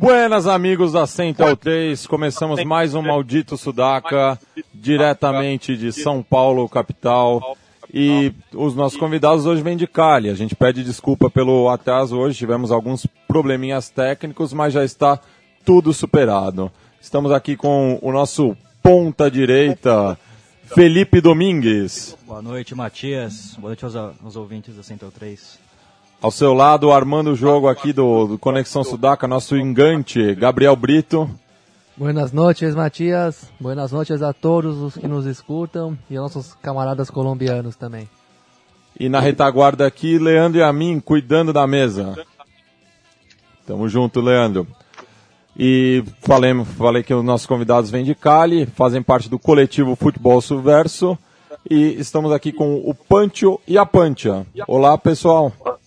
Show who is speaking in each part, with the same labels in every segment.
Speaker 1: Buenas amigos da Central 3, começamos mais um Maldito Sudaca, diretamente de São Paulo, capital. E os nossos convidados hoje vêm de Cali. A gente pede desculpa pelo atraso hoje, tivemos alguns probleminhas técnicos, mas já está tudo superado. Estamos aqui com o nosso ponta direita, Felipe Domingues.
Speaker 2: Boa noite, Matias. Boa noite aos, aos ouvintes da Central 3.
Speaker 1: Ao seu lado, armando o jogo aqui do, do Conexão Sudaca, nosso engante, Gabriel Brito.
Speaker 3: Buenas noches, Matias. Buenas noches a todos os que nos escutam e aos nossos camaradas colombianos também.
Speaker 1: E na retaguarda aqui, Leandro e a mim, cuidando da mesa. Tamo junto, Leandro. E falei, falei que os nossos convidados vêm de Cali, fazem parte do coletivo Futebol Subverso. E estamos aqui com o Pancho e a Pancha. Olá, pessoal.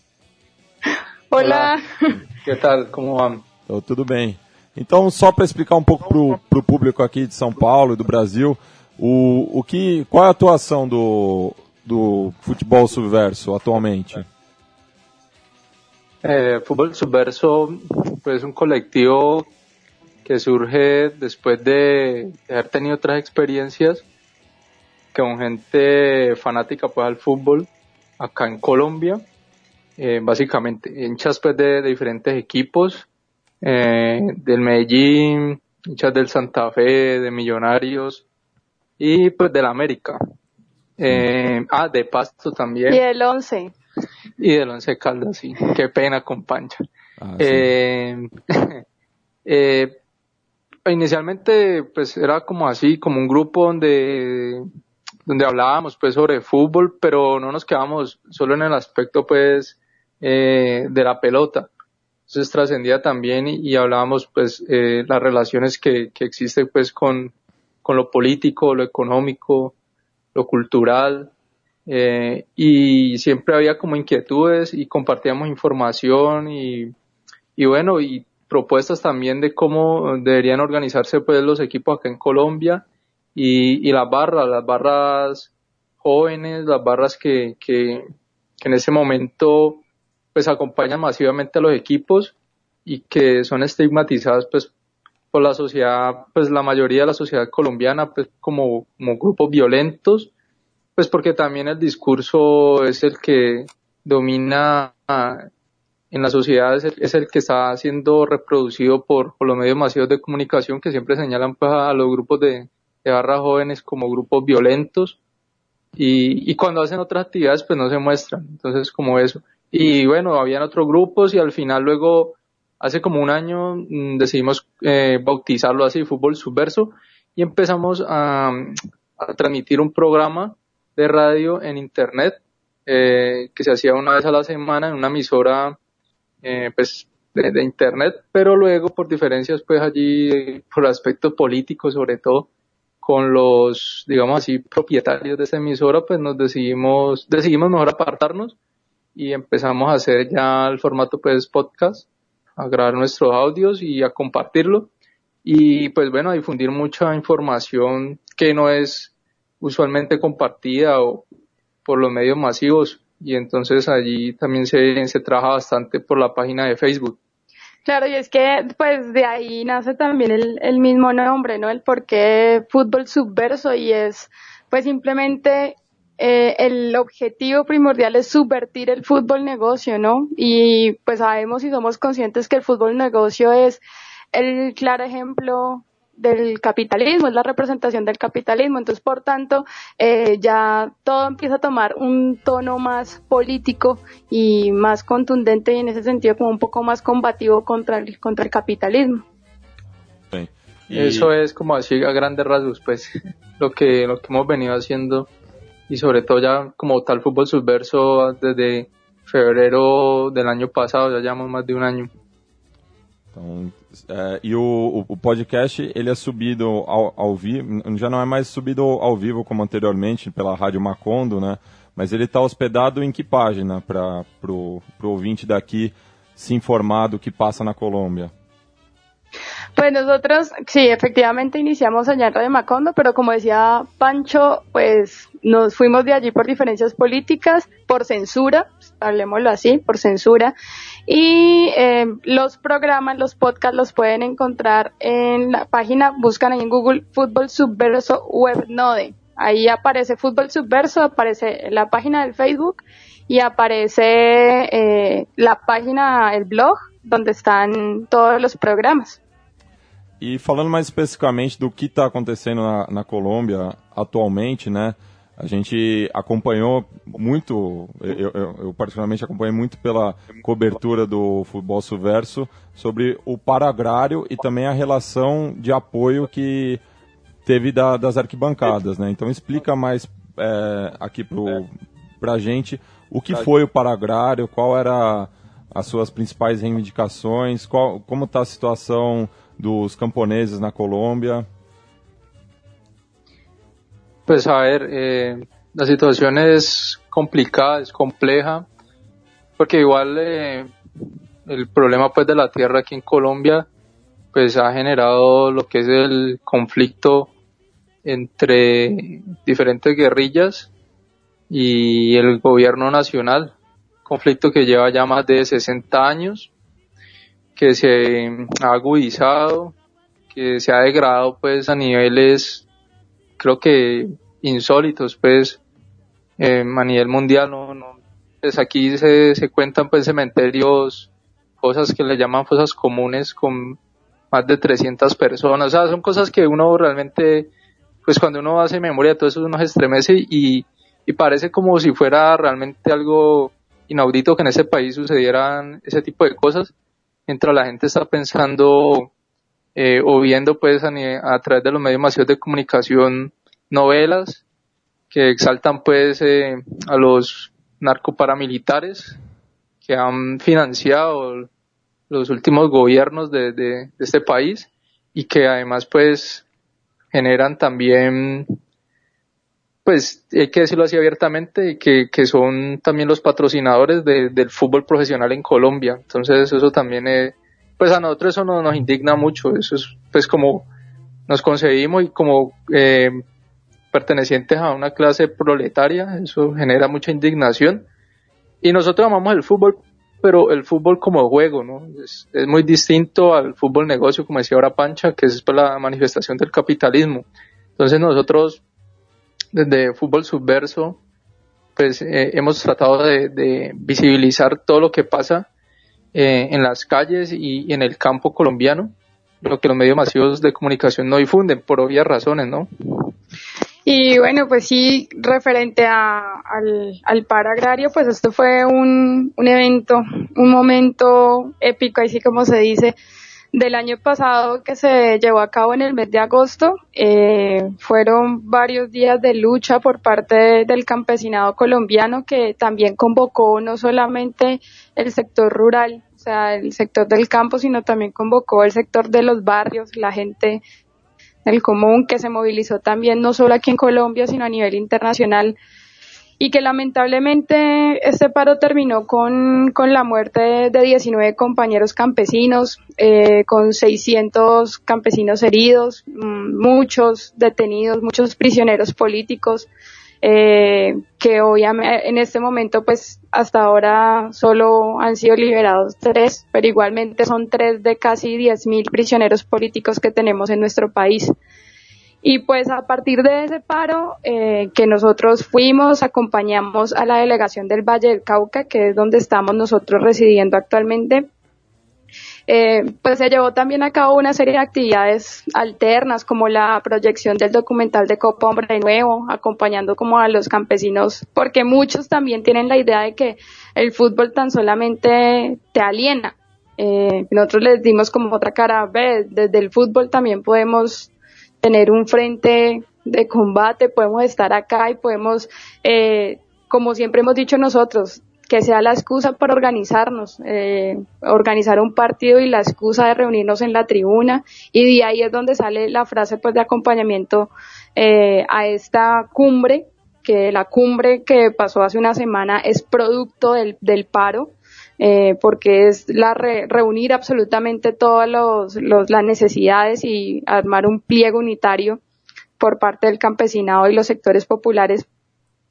Speaker 4: Olá. Que tal? Como vamos?
Speaker 1: Tudo bem. Então, só para explicar um pouco para o público aqui de São Paulo e do Brasil, o, o que, qual é a atuação do, do futebol subverso atualmente?
Speaker 4: Eh, Fútbol Subverso pues, es un colectivo que surge después de, haber tenido otras experiencias con gente fanática pues, al fútbol acá en Colombia eh, básicamente, hinchas pues de, de diferentes equipos, eh, del Medellín, hinchas del Santa Fe, de Millonarios y pues del América. Eh, ah, de Pasto también.
Speaker 5: Y del Once.
Speaker 4: Y del Once Caldas, sí. Qué pena con Pancha. Ah, sí. eh, eh, inicialmente pues era como así, como un grupo donde donde hablábamos pues sobre fútbol, pero no nos quedamos solo en el aspecto pues eh, de la pelota. Entonces trascendía también y, hablábamos pues eh, las relaciones que, que existen pues con, con lo político, lo económico, lo cultural, eh, y siempre había como inquietudes y compartíamos información y, y bueno, y propuestas también de cómo deberían organizarse pues los equipos acá en Colombia y, y las barras, las barras jóvenes, las barras que, que, que en ese momento pues acompañan masivamente a los equipos y que son estigmatizadas pues por la sociedad, pues la mayoría de la sociedad colombiana pues como, como grupos violentos, pues porque también el discurso es el que domina en la sociedad, es el, que está siendo reproducido por, los medios masivos de comunicación que siempre señalan pues a los grupos de, barras jóvenes como grupos violentos y, y cuando hacen otras actividades pues no se muestran, entonces como eso. Y bueno, habían otros grupos y al final luego, hace como un año, mmm, decidimos eh, bautizarlo así, Fútbol Subverso, y empezamos a, a, transmitir un programa de radio en Internet eh, que se hacía una vez a la semana en una emisora eh, pues de, de, Internet, pero luego por diferencias pues allí, por aspectos políticos sobre todo, con los, digamos así, propietarios de esa emisora, pues nos decidimos, decidimos mejor apartarnos y empezamos a hacer ya el formato pues podcast, a grabar nuestros audios y a compartirlo y pues bueno, a difundir mucha información que no es usualmente compartida o por los medios masivos y entonces allí también se, se trabaja bastante por la página de Facebook.
Speaker 5: Claro, y es que pues de ahí nace también el, el mismo nombre, ¿no? El por qué fútbol subverso y es pues simplemente eh, el objetivo primordial es subvertir el fútbol negocio, ¿no? Y pues sabemos y somos conscientes que el fútbol negocio es el claro ejemplo del capitalismo, es la representación del capitalismo. Entonces, por tanto, eh, ya todo empieza a tomar un tono más político y más contundente y en ese sentido como un poco más combativo contra el, contra el capitalismo.
Speaker 4: Sí. Y... Eso es como así a grandes rasgos, pues, lo que, lo que hemos venido haciendo y sobre todo ya como tal fútbol subverso desde febrero del año pasado, já llevamos mais de um ano.
Speaker 1: Então, é, e o, o, podcast ele é subido ao, ao vivo, já não é mais subido ao vivo como anteriormente pela Rádio Macondo, né? Mas ele está hospedado em que página para o ouvinte daqui se informar do que passa na Colômbia?
Speaker 5: Pues nosotros, sí, efectivamente iniciamos allá en Radio Macondo, pero como decía Pancho, pues nos fuimos de allí por diferencias políticas, por censura, hablemoslo así, por censura. Y eh, los programas, los podcasts los pueden encontrar en la página, buscan ahí en Google Fútbol Subverso Webnode. Ahí aparece Fútbol Subverso, aparece la página del Facebook y aparece eh, la página, el blog, donde están todos los programas.
Speaker 1: E falando mais especificamente do que está acontecendo na, na Colômbia atualmente, né? A gente acompanhou muito, eu, eu, eu, particularmente acompanhei muito pela cobertura do Futebol Subverso sobre o paragrário e também a relação de apoio que teve da, das arquibancadas, né? Então explica mais é, aqui para a gente o que foi o paragrário, qual era as suas principais reivindicações, qual, como está a situação dos camponeses na Colômbia.
Speaker 4: Pues a ver, eh, la situación es complicada, es compleja, porque igual eh, el problema pues de la tierra aquí en Colombia pues ha generado lo que es el conflicto entre diferentes guerrillas y el gobierno nacional, conflicto que lleva ya más de 60 años, que se ha agudizado, que se ha degradado pues a niveles creo que insólitos pues eh, a nivel mundial no, no pues aquí se, se cuentan pues cementerios cosas que le llaman fosas comunes con más de 300 personas. O sea son cosas que uno realmente pues cuando uno hace memoria todo eso uno se estremece y, y parece como si fuera realmente algo inaudito que en ese país sucedieran ese tipo de cosas mientras la gente está pensando eh, o viendo pues a, a, través de los medios masivos de comunicación novelas que exaltan pues eh, a los narcoparamilitares que han financiado los últimos gobiernos de, de, de este país y que además pues generan también pues hay que decirlo así abiertamente, que, que son también los patrocinadores de, del fútbol profesional en Colombia. Entonces eso también, es, pues a nosotros eso nos, nos indigna mucho, eso es pues como nos concebimos y como eh, pertenecientes a una clase proletaria, eso genera mucha indignación. Y nosotros amamos el fútbol, pero el fútbol como juego, ¿no? Es, es muy distinto al fútbol negocio, como decía ahora Pancha, que es pues, la manifestación del capitalismo. Entonces nosotros desde Fútbol Subverso, pues eh, hemos tratado de, visibilizar todo lo que pasa eh, en las calles y, y, en el campo colombiano, lo que los medios masivos de comunicación no difunden, por obvias razones, ¿no?
Speaker 5: Y bueno, pues sí, referente a, al, al par agrario, pues esto fue un, un evento, un momento épico, así como se dice, del año pasado que se llevó a cabo en el mes de agosto. Eh, fueron varios días de lucha por parte del campesinado colombiano que también convocó no solamente el sector rural, o sea, el sector del campo, sino también convocó el sector de los barrios, la gente del común que se movilizó también no solo aquí en Colombia, sino a nivel internacional y que lamentablemente este paro terminó con, con la muerte de 19 compañeros campesinos, eh, con 600 campesinos heridos, mm, muchos detenidos, muchos prisioneros políticos, eh, que obviamente en este momento pues hasta ahora solo han sido liberados tres, pero igualmente son tres de casi 10.000 prisioneros políticos que tenemos en nuestro país. Y pues a partir de ese paro eh, que nosotros fuimos, acompañamos a la delegación del Valle del Cauca, que es donde estamos nosotros residiendo actualmente, eh, pues se llevó también a cabo una serie de actividades alternas como la proyección del documental de Copa Hombre Nuevo, acompañando como a los campesinos, porque muchos también tienen la idea de que el fútbol tan solamente te aliena. Eh, nosotros les dimos como otra cara, ve, desde el fútbol también podemos tener un frente de combate, podemos estar acá y podemos, eh, como siempre hemos dicho nosotros, que sea la excusa para organizarnos, eh, organizar un partido y la excusa de reunirnos en la tribuna. Y de ahí es donde sale la frase pues de acompañamiento eh, a esta cumbre, que la cumbre que pasó hace una semana es producto del, del paro, eh, porque es la re, reunir absolutamente todas los, los, las necesidades y armar un pliego unitario por parte del campesinado y los sectores populares.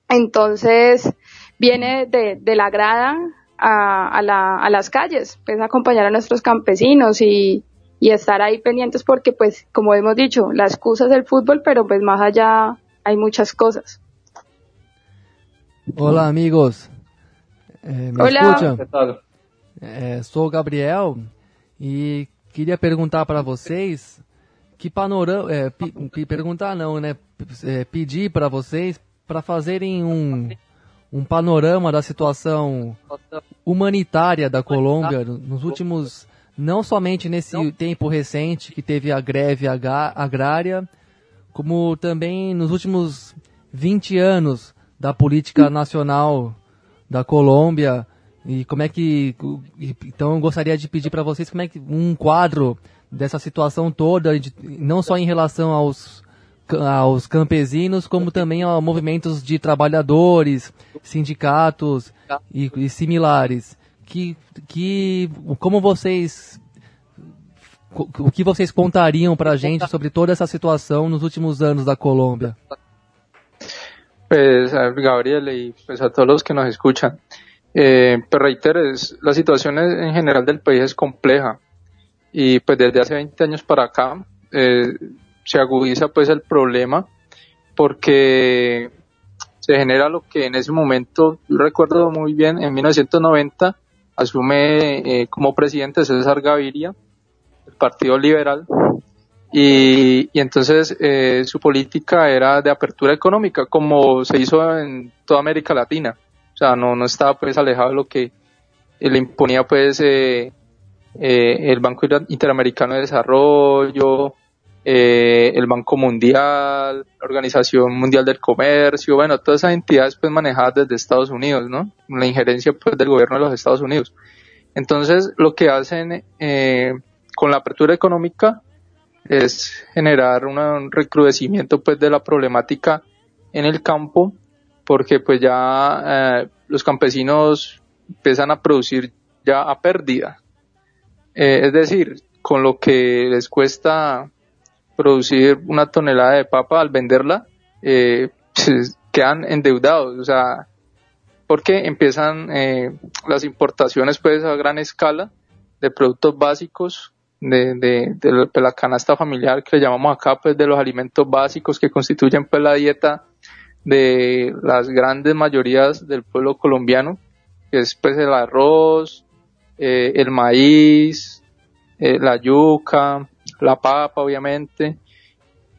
Speaker 5: Entonces, viene de, de la grada a, a, la, a las calles, pues acompañar a nuestros campesinos y, y estar ahí pendientes porque pues como hemos dicho, la excusa es el fútbol, pero pues más allá hay muchas cosas.
Speaker 3: Olá amigos, eh, ¿me
Speaker 5: Olá.
Speaker 3: escutam? É, sou o Gabriel e queria perguntar para vocês que panorama, é, pe- pe- perguntar não, né? É, pedir para vocês para fazerem um, um panorama da situação humanitária da Colômbia no- nos últimos, não somente nesse tempo recente que teve a greve agrária, como também nos últimos 20 anos da política nacional da Colômbia e como é que então eu gostaria de pedir para vocês como é que um quadro dessa situação toda de- não só em relação aos aos campesinos como também a movimentos de trabalhadores sindicatos e, e similares. Que que como vocês o que vocês contariam para a gente sobre toda essa situação nos últimos anos da Colômbia
Speaker 4: Pues a Gabriel y pues a todos los que nos escuchan. Eh, pero reitero, es- la situación en general del país es compleja y pues desde hace 20 años para acá eh, se agudiza pues el problema porque se genera lo que en ese momento, yo recuerdo muy bien, en 1990 asume eh, como presidente César Gaviria, el Partido Liberal, y, y entonces eh, su política era de apertura económica, como se hizo en toda América Latina. O sea, no, no estaba pues alejado de lo que le imponía pues eh, eh, el Banco Inter- Interamericano de Desarrollo, eh, el Banco Mundial, la Organización Mundial del Comercio, bueno, todas esas entidades pues manejadas desde Estados Unidos, ¿no? La injerencia pues del gobierno de los Estados Unidos. Entonces, lo que hacen eh, con la apertura económica es generar una- un recrudecimiento pues de la problemática en el campo porque pues ya eh, los campesinos empiezan a producir ya a pérdida. Eh, es decir con lo que les cuesta producir una tonelada de papa al venderla eh, pues, quedan endeudados. O sea porque empiezan eh, las importaciones pues a gran escala de productos básicos de, de, de la- canasta familiar que le llamamos acá, pues de los alimentos básicos que constituyen pues la dieta de las grandes mayorías del pueblo colombiano, que es pues el arroz, eh, el maíz, eh, la yuca, la papa obviamente.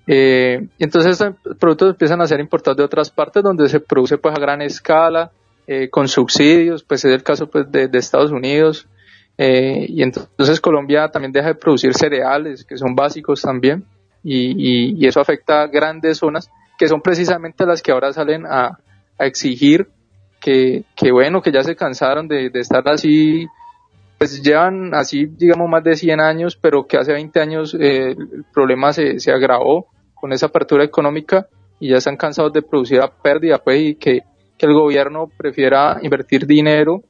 Speaker 4: Eh, entonces estos productos empiezan a ser importados de otras partes donde se produce pues a gran escala, eh, con subsidios, pues es el caso pues de Estados Unidos, eh, y entonces Colombia también deja de producir cereales, que son básicos también, y, eso afecta a grandes zonas, que son precisamente las que ahora salen a, exigir que, que bueno, que ya se cansaron de, de estar así, pues llevan así, digamos, más de 100 años, pero que hace 20 años eh, el problema se, se agravó con esa apertura económica y ya están cansados de producir a pérdida, pues, y que, que el gobierno prefiera invertir dinero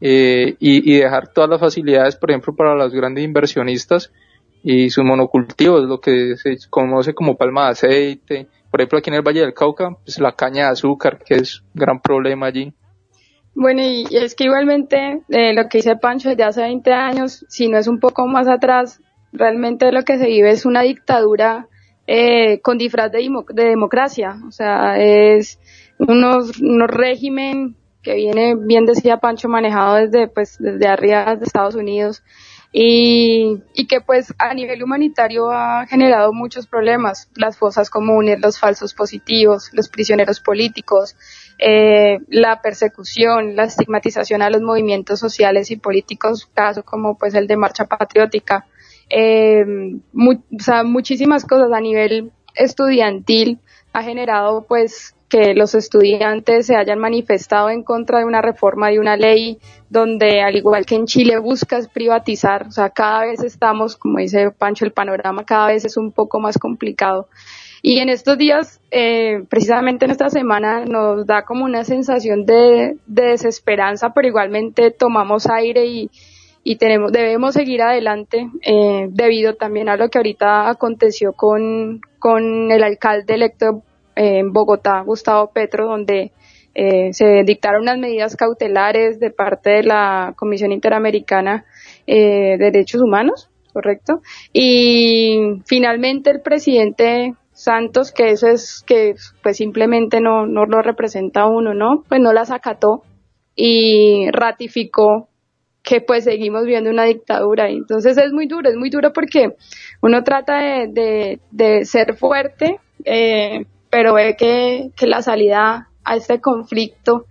Speaker 4: eh, y, dejar todas las facilidades, por ejemplo, para los grandes inversionistas y sus monocultivos, lo que se conoce como palma de aceite. Por ejemplo, aquí en el Valle del Cauca, pues la caña de azúcar, que es un gran problema allí.
Speaker 5: Bueno, y es que igualmente eh, lo que dice Pancho desde hace 20 años, si no es un poco más atrás, realmente lo que se vive es una dictadura eh, con disfraz de, de democracia. O sea, es unos, unos régimen que viene, bien decía Pancho, manejado desde, pues, desde arriba de Estados Unidos y, y que pues a nivel humanitario ha generado muchos problemas, las fosas comunes, los falsos positivos, los prisioneros políticos, eh, la persecución, la estigmatización a los movimientos sociales y políticos, caso como pues el de Marcha Patriótica, eh, muchísimas cosas a nivel estudiantil ha generado pues que los estudiantes se hayan manifestado en contra de una reforma de una ley donde al igual que en Chile buscas privatizar, o sea, cada vez estamos, como dice Pancho, el panorama cada vez es un poco más complicado. Y en estos días, eh, precisamente en esta semana, nos da como una sensación de, de desesperanza, pero igualmente tomamos aire y, y tenemos, debemos seguir adelante, eh, debido también a lo que ahorita aconteció con, con el alcalde electo en Bogotá, Gustavo Petro, donde Eh, se dictaron unas medidas cautelares de parte de la Comisión Interamericana eh, de Derechos Humanos, correcto. Y finalmente el presidente Santos, que eso es que pues simplemente no, no lo representa uno, ¿no? Pues no las acató y ratificó que pues seguimos viendo una dictadura. Entonces es muy duro, es muy duro porque uno trata de, de, ser fuerte, eh, pero ve que, que la salida a este conflicto,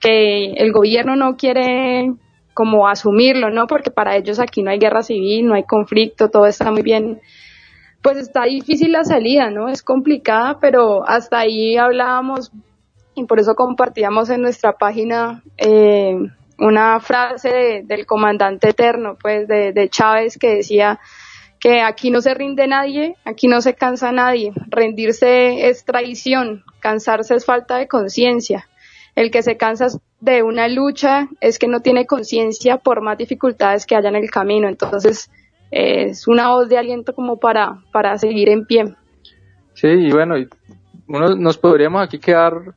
Speaker 5: que el gobierno no quiere como asumirlo, ¿no? Porque para ellos aquí no hay guerra civil, no hay conflicto, todo está muy bien. Pues está difícil la salida, ¿no? Es complicada, pero hasta ahí hablábamos y por eso compartíamos en nuestra página eh, una frase del comandante eterno, pues de, de Chávez que decía que aquí no se rinde nadie, aquí no se cansa nadie, rendirse es traición, cansarse es falta de conciencia. El que se cansa de una lucha es que no tiene conciencia por más dificultades que haya en el camino. Entonces, es una voz de aliento como para, para seguir en pie.
Speaker 4: Sí, y bueno, uno, nos podríamos aquí quedar,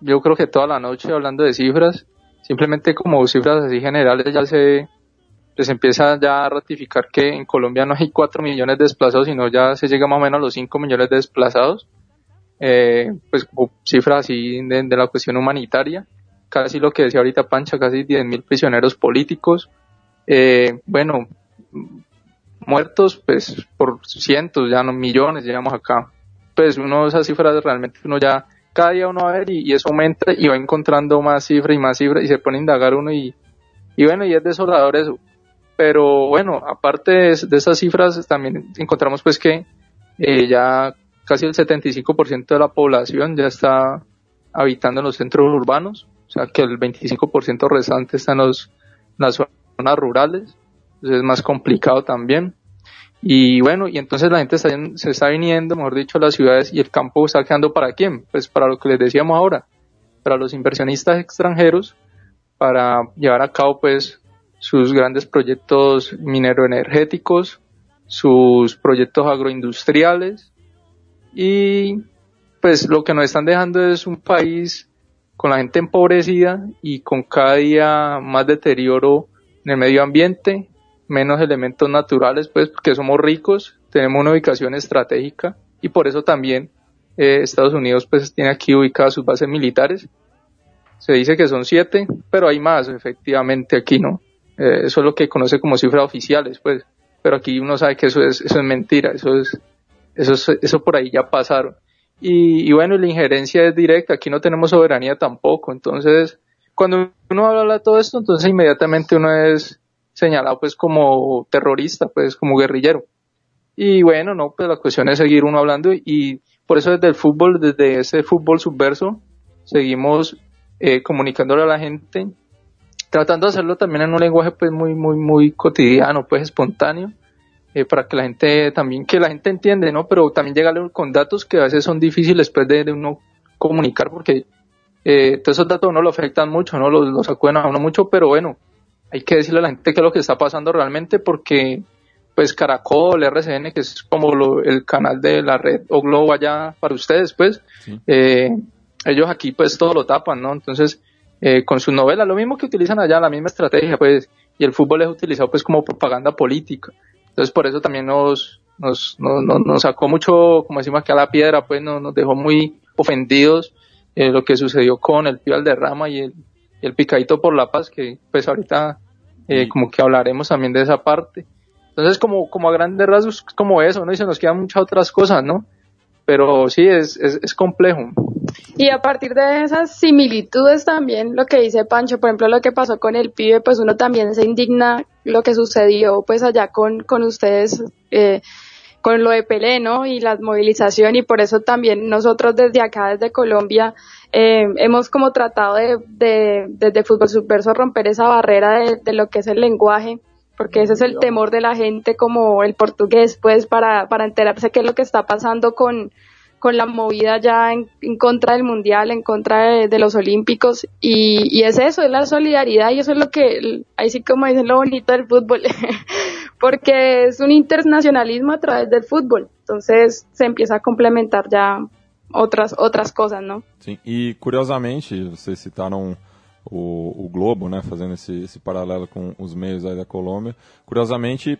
Speaker 4: yo creo que toda la noche hablando de cifras, simplemente como cifras así generales ya se pues empieza ya a ratificar que en Colombia no hay 4 millones de desplazados, sino ya se llega más o menos a los 5 millones de desplazados, eh, pues cifras así de, la cuestión humanitaria, casi lo que decía ahorita Pancha, casi 10 mil prisioneros políticos, eh, bueno, muertos pues por cientos, ya no millones, llegamos acá, pues uno esas cifras realmente uno ya cada día uno va a ver y, eso aumenta y va encontrando más cifras y más cifras y se pone a indagar uno y, y bueno, y es desolador eso. Pero bueno, aparte de, esas cifras, también encontramos pues que eh, ya casi el 75% de la población ya está habitando en los centros urbanos, o sea que el 25% restante está en, los, las zonas rurales, entonces es más complicado también. Y bueno, y entonces la gente se está viniendo, mejor dicho, a las ciudades y el campo está quedando para quién? Pues para lo que les decíamos ahora, para los inversionistas extranjeros, para llevar a cabo pues sus grandes proyectos mineroenergéticos, sus proyectos agroindustriales y pues lo que nos están dejando es un país con la gente empobrecida y con cada día más deterioro en el medio ambiente, menos elementos naturales, pues porque somos ricos, tenemos una ubicación estratégica y por eso también eh, Estados Unidos pues tiene aquí ubicadas sus bases militares. Se dice que son siete, pero hay más efectivamente aquí, ¿no? Eh, eso es lo que conoce como cifras oficiales, pues, pero aquí uno sabe que eso es, eso es mentira, eso es, eso eso por ahí ya pasaron. Y, bueno, la injerencia es directa, aquí no tenemos soberanía tampoco, entonces, cuando uno habla de todo esto, entonces inmediatamente uno es señalado pues como terrorista, pues como guerrillero. Y bueno, no, pues la cuestión es seguir uno hablando y por eso desde el fútbol, desde ese fútbol subverso, seguimos eh, comunicándole a la gente, tratando de hacerlo también en un lenguaje pues muy, muy, muy cotidiano, pues espontáneo, eh, para que la gente también, que la gente entiende, ¿no? Pero también llegarle con datos que a veces son difíciles después de, uno comunicar porque eh, todos esos datos no lo afectan mucho, no los, los acuden a uno mucho, pero bueno, hay que decirle a la gente qué es lo que está pasando realmente porque pues Caracol, RCN, que es como lo, el canal de la red o Globo allá para ustedes, pues, eh, ellos aquí pues todo lo tapan, ¿no? Entonces, eh, con sus novelas, lo mismo que utilizan allá, la misma estrategia, pues, y el fútbol es utilizado pues como propaganda política. Entonces, por eso también nos, nos, nos, nos sacó mucho, como decimos aquí a la piedra, pues nos, nos dejó muy ofendidos eh, lo que sucedió con el Pío Alderrama y el, y el Picadito por la Paz, que pues ahorita eh, como que hablaremos también de esa parte. Entonces, como, como a grandes rasgos, como eso, ¿no? Y se nos quedan muchas otras cosas, ¿no? Pero sí, es, es, es complejo.
Speaker 5: Y a partir de esas similitudes también, lo que dice Pancho, por ejemplo, lo que pasó con el pibe, pues uno también se indigna lo que sucedió pues allá con, con ustedes, eh, con lo de Pelé, ¿no? Y la movilización y por eso también nosotros desde acá, desde Colombia, eh, hemos como tratado de, de, desde Fútbol Subverso romper esa barrera de, de, lo que es el lenguaje, porque ese es el temor de la gente como el portugués, pues para, para enterarse qué es lo que está pasando con, con la movida ya en, en contra del mundial, en contra de, de los olímpicos y, y, es eso, es la solidaridad y eso es lo que, ahí sí como dicen lo bonito del fútbol, porque es un internacionalismo a través del fútbol, entonces se empieza a complementar ya otras otras cosas, ¿no?
Speaker 1: Sim, e curiosamente, vocês citaram o, o Globo, né, fazendo esse, esse paralelo com os meios aí da Colômbia. Curiosamente,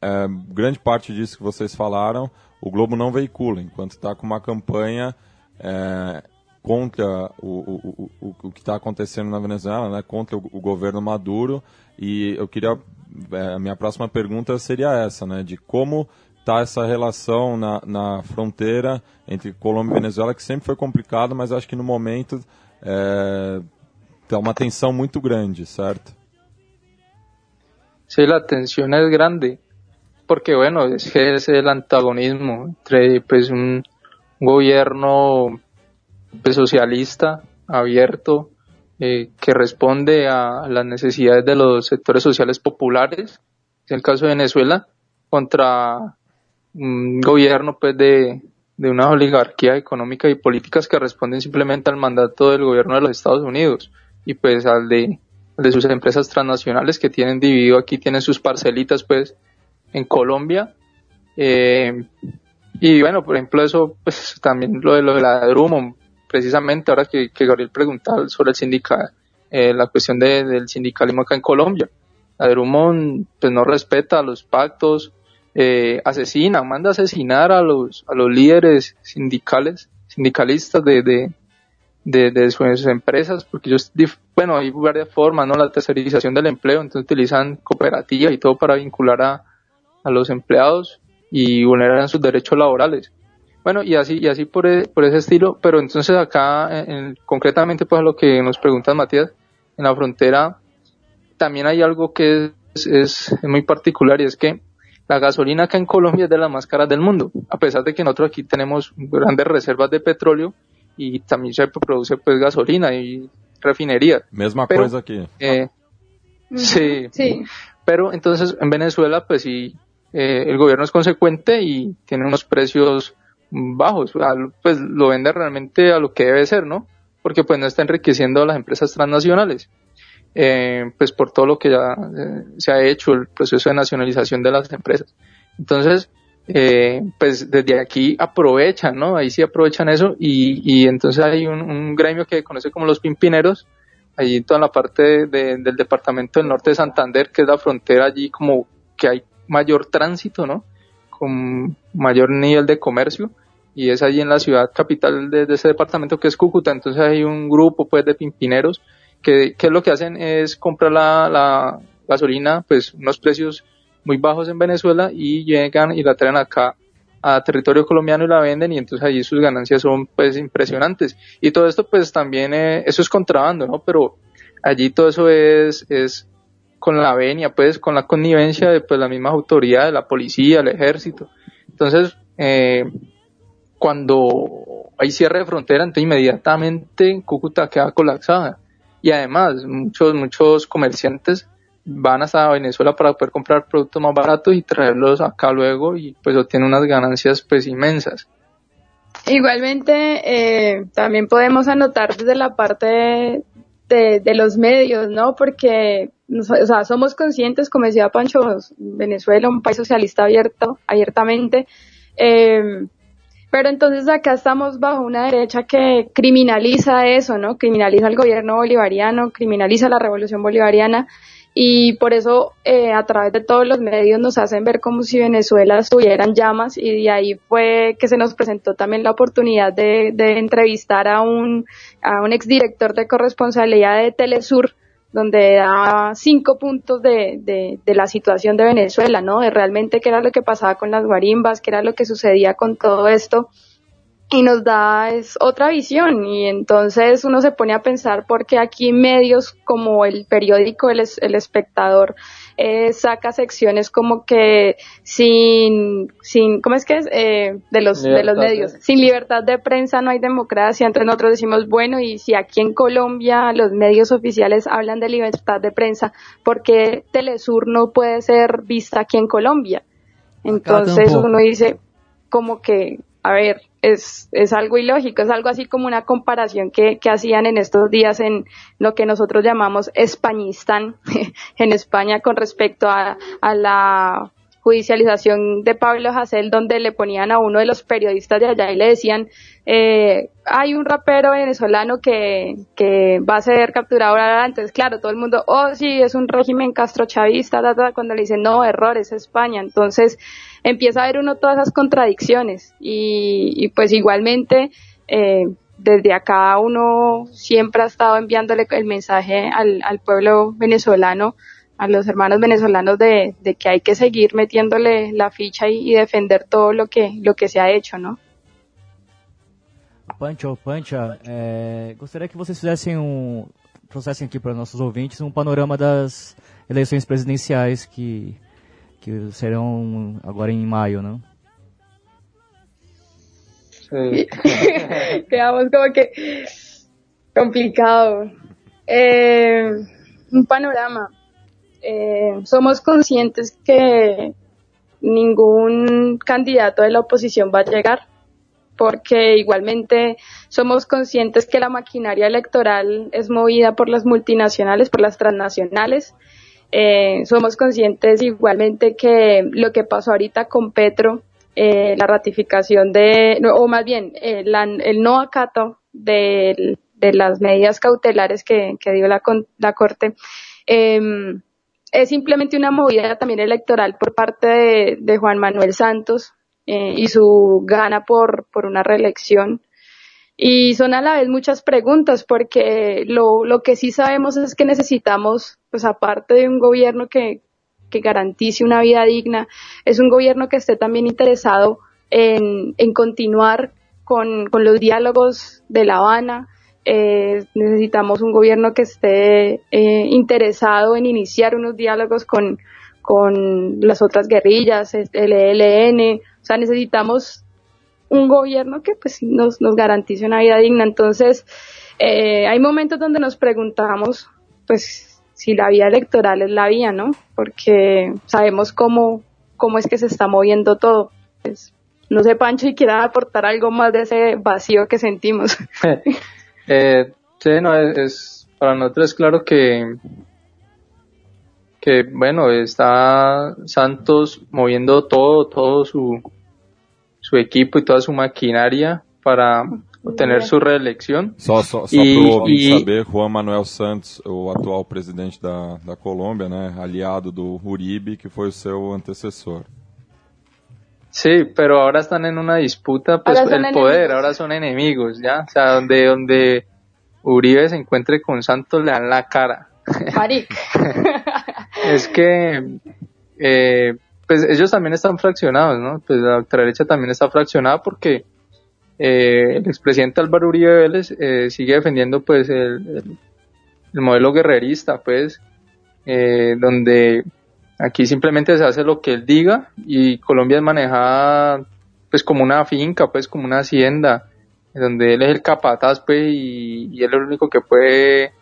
Speaker 1: é, grande parte disso que vocês falaram, o Globo não veicula, enquanto está com uma campanha é, contra o, o, o, o que está acontecendo na Venezuela, né, contra o, o governo Maduro. E eu queria, é, a minha próxima pergunta seria essa, né, de como está essa relação na, na fronteira entre Colômbia e Venezuela, que sempre foi complicado, mas acho que no momento é, está uma tensão muito grande, certo?
Speaker 4: Sí, la tensión es grande, porque bueno, es que es el antagonismo entre pues un gobierno pues, socialista, abierto, eh, que responde a las necesidades de los sectores sociales populares, en el caso de Venezuela, contra un gobierno pues de, una oligarquía económica y políticas que responden simplemente al mandato del gobierno de los Estados Unidos y pues al de sus empresas transnacionales que tienen dividido aquí, tienen sus parcelitas pues en Colombia. Eh, y bueno, por ejemplo, eso, pues también lo de, lo de la Drummond, precisamente ahora que, Gabriel preguntaba sobre el sindical, eh, la cuestión de, del sindicalismo acá en Colombia. La Drummond, pues no respeta los pactos, eh, asesina, manda a asesinar a los, a los líderes sindicales, sindicalistas de, de, de, de sus empresas, porque ellos, bueno, hay varias formas, ¿no? La tercerización del empleo, entonces utilizan cooperativas y todo para vincular a, a los empleados y vulneran sus derechos laborales. Bueno, y así, y así por, e, por ese estilo, pero entonces acá, en, concretamente, pues a lo que nos pregunta Matías, en la frontera, también hay algo que es, es, es muy particular y es que la gasolina acá en Colombia es de las más caras del mundo, a pesar de que nosotros aquí tenemos grandes reservas de petróleo, y también se produce pues gasolina y refinería.
Speaker 1: Misma cosa aquí.
Speaker 4: Eh, sí, sí. Pero entonces en Venezuela pues sí, eh, el gobierno es consecuente y tiene unos precios bajos, pues lo vende realmente a lo que debe ser, ¿no? Porque pues no está enriqueciendo a las empresas transnacionales. Eh, pues por todo lo que ya eh, se ha hecho, el proceso de nacionalización de las empresas. Entonces, eh, pues desde aquí aprovechan, ¿no? Ahí sí aprovechan eso y, y entonces hay un, gremio que conoce como los pimpineros, allí en toda la parte de, del departamento del norte de Santander, que es la frontera allí como que hay mayor tránsito, ¿no? Con mayor nivel de comercio y es allí en la ciudad capital de, ese departamento que es Cúcuta, entonces hay un grupo pues de pimpineros que, lo que hacen es comprar la, la gasolina pues unos precios muy bajos en Venezuela y llegan y la traen acá a territorio colombiano y la venden y entonces allí sus ganancias son pues impresionantes. Y todo esto pues también, eh, eso es contrabando, ¿no? Pero allí todo eso es, es con la venia, pues con la connivencia de pues la misma autoridad, de la policía, el ejército. Entonces, eh, cuando hay cierre de frontera, entonces inmediatamente Cúcuta queda colapsada. Y además, muchos, muchos comerciantes van hasta Venezuela para poder comprar productos más baratos y traerlos acá luego y pues obtienen unas ganancias pues inmensas.
Speaker 5: Igualmente, eh, también podemos anotar desde la parte de, los medios, ¿no? Porque, o sea, somos conscientes, como decía Pancho, Venezuela, un país socialista abierto, abiertamente, eh, pero entonces acá estamos bajo una derecha que criminaliza eso, ¿no? Criminaliza el gobierno bolivariano, criminaliza la revolución bolivariana y por eso eh, a través de todos los medios nos hacen ver como si Venezuela estuviera en llamas y de ahí fue que se nos presentó también la oportunidad de, de entrevistar a un, a un exdirector de corresponsabilidad de Telesur donde daba cinco puntos de, de, de, la situación de Venezuela, ¿no? De realmente qué era lo que pasaba con las guarimbas, qué era lo que sucedía con todo esto y nos da es otra visión y entonces uno se pone a pensar por qué aquí medios como el periódico El, el Espectador eh, saca secciones como que sin sin cómo es que es eh, de los libertad de los medios sin libertad de prensa no hay democracia. Entonces nosotros decimos bueno y si aquí en Colombia los medios oficiales hablan de libertad de prensa ¿por qué Telesur no puede ser vista aquí en Colombia? Entonces uno dice como que a ver, es, es algo ilógico, es algo así como una comparación que, que hacían en estos días en lo que nosotros llamamos Españistán en España con respecto a, a la judicialización de Pablo Hasél, donde le ponían a uno de los periodistas de allá y le decían, eh, hay un rapero venezolano que, que va a ser capturado ahora. Entonces, claro, todo el mundo, oh, sí, es un régimen castrochavista, cuando le dicen, no, error, es España. Entonces, empieza a ver uno todas esas contradicciones y, y pues igualmente, eh, desde acá uno siempre ha estado enviándole el mensaje al, al pueblo venezolano, a los hermanos venezolanos de, de, que hay que seguir metiéndole la ficha y, y, defender todo lo que, lo que se ha hecho, ¿no?
Speaker 2: Pancho, Pancha, é, gostaria que vocês fizessem um, trouxessem aqui para nossos ouvintes um panorama das eleições presidenciais que, que serão agora em maio, não?
Speaker 5: Sí. Quedamos como que complicado. Eh, un panorama. Eh, somos conscientes que ningún candidato de la oposición va a llegar, porque igualmente somos conscientes que la maquinaria electoral es movida por las multinacionales, por las transnacionales. Eh, somos conscientes igualmente que lo que pasó ahorita con Petro eh, la ratificación de, o más bien, eh, el no acato de, las medidas cautelares que, dio la, la Corte, eh, es simplemente una movida también electoral por parte de, Juan Manuel Santos eh, y su gana por una reelección. Y son a la vez muchas preguntas porque lo, lo que sí sabemos es que necesitamos, pues aparte de un gobierno que, que garantice una vida digna, es un gobierno que esté también interesado en, en continuar con, con, los diálogos de La Habana. Eh, necesitamos un gobierno que esté eh, interesado en iniciar unos diálogos con, con las otras guerrillas, el ELN, o sea, necesitamos un gobierno que pues nos, nos garantice una vida digna. Entonces, eh, hay momentos donde nos preguntamos, pues, si la vía electoral es la vía, ¿no? Porque sabemos cómo, cómo es que se está moviendo todo. Pues, no sé, Pancho, y quiera aportar algo más de ese vacío que sentimos.
Speaker 4: eh, sí, no, es, para nosotros es claro que, que, bueno, está Santos moviendo todo, todo su, su equipo y toda su maquinaria para obtener sua reeleição.
Speaker 1: Só, só, só para o ouvinte saber, Juan Manuel Santos, o atual presidente da, da Colômbia, né, aliado do Uribe, que foi o seu antecessor.
Speaker 4: Sí, pero ahora están en una disputa, pues el enemigos. poder, ahora son enemigos, ¿ya? O sea, donde, donde Uribe se encuentre con Santos le dan la cara. es que, eh, pues ellos también están fraccionados, ¿no? Pues la derecha también está fraccionada porque eh, el expresidente Álvaro Uribe Vélez eh, sigue defendiendo pues el, el, modelo guerrerista pues eh, donde aquí simplemente se hace lo que él diga y Colombia es manejada pues como una finca pues como una hacienda donde él es el capataz pues y, y él es el único que puede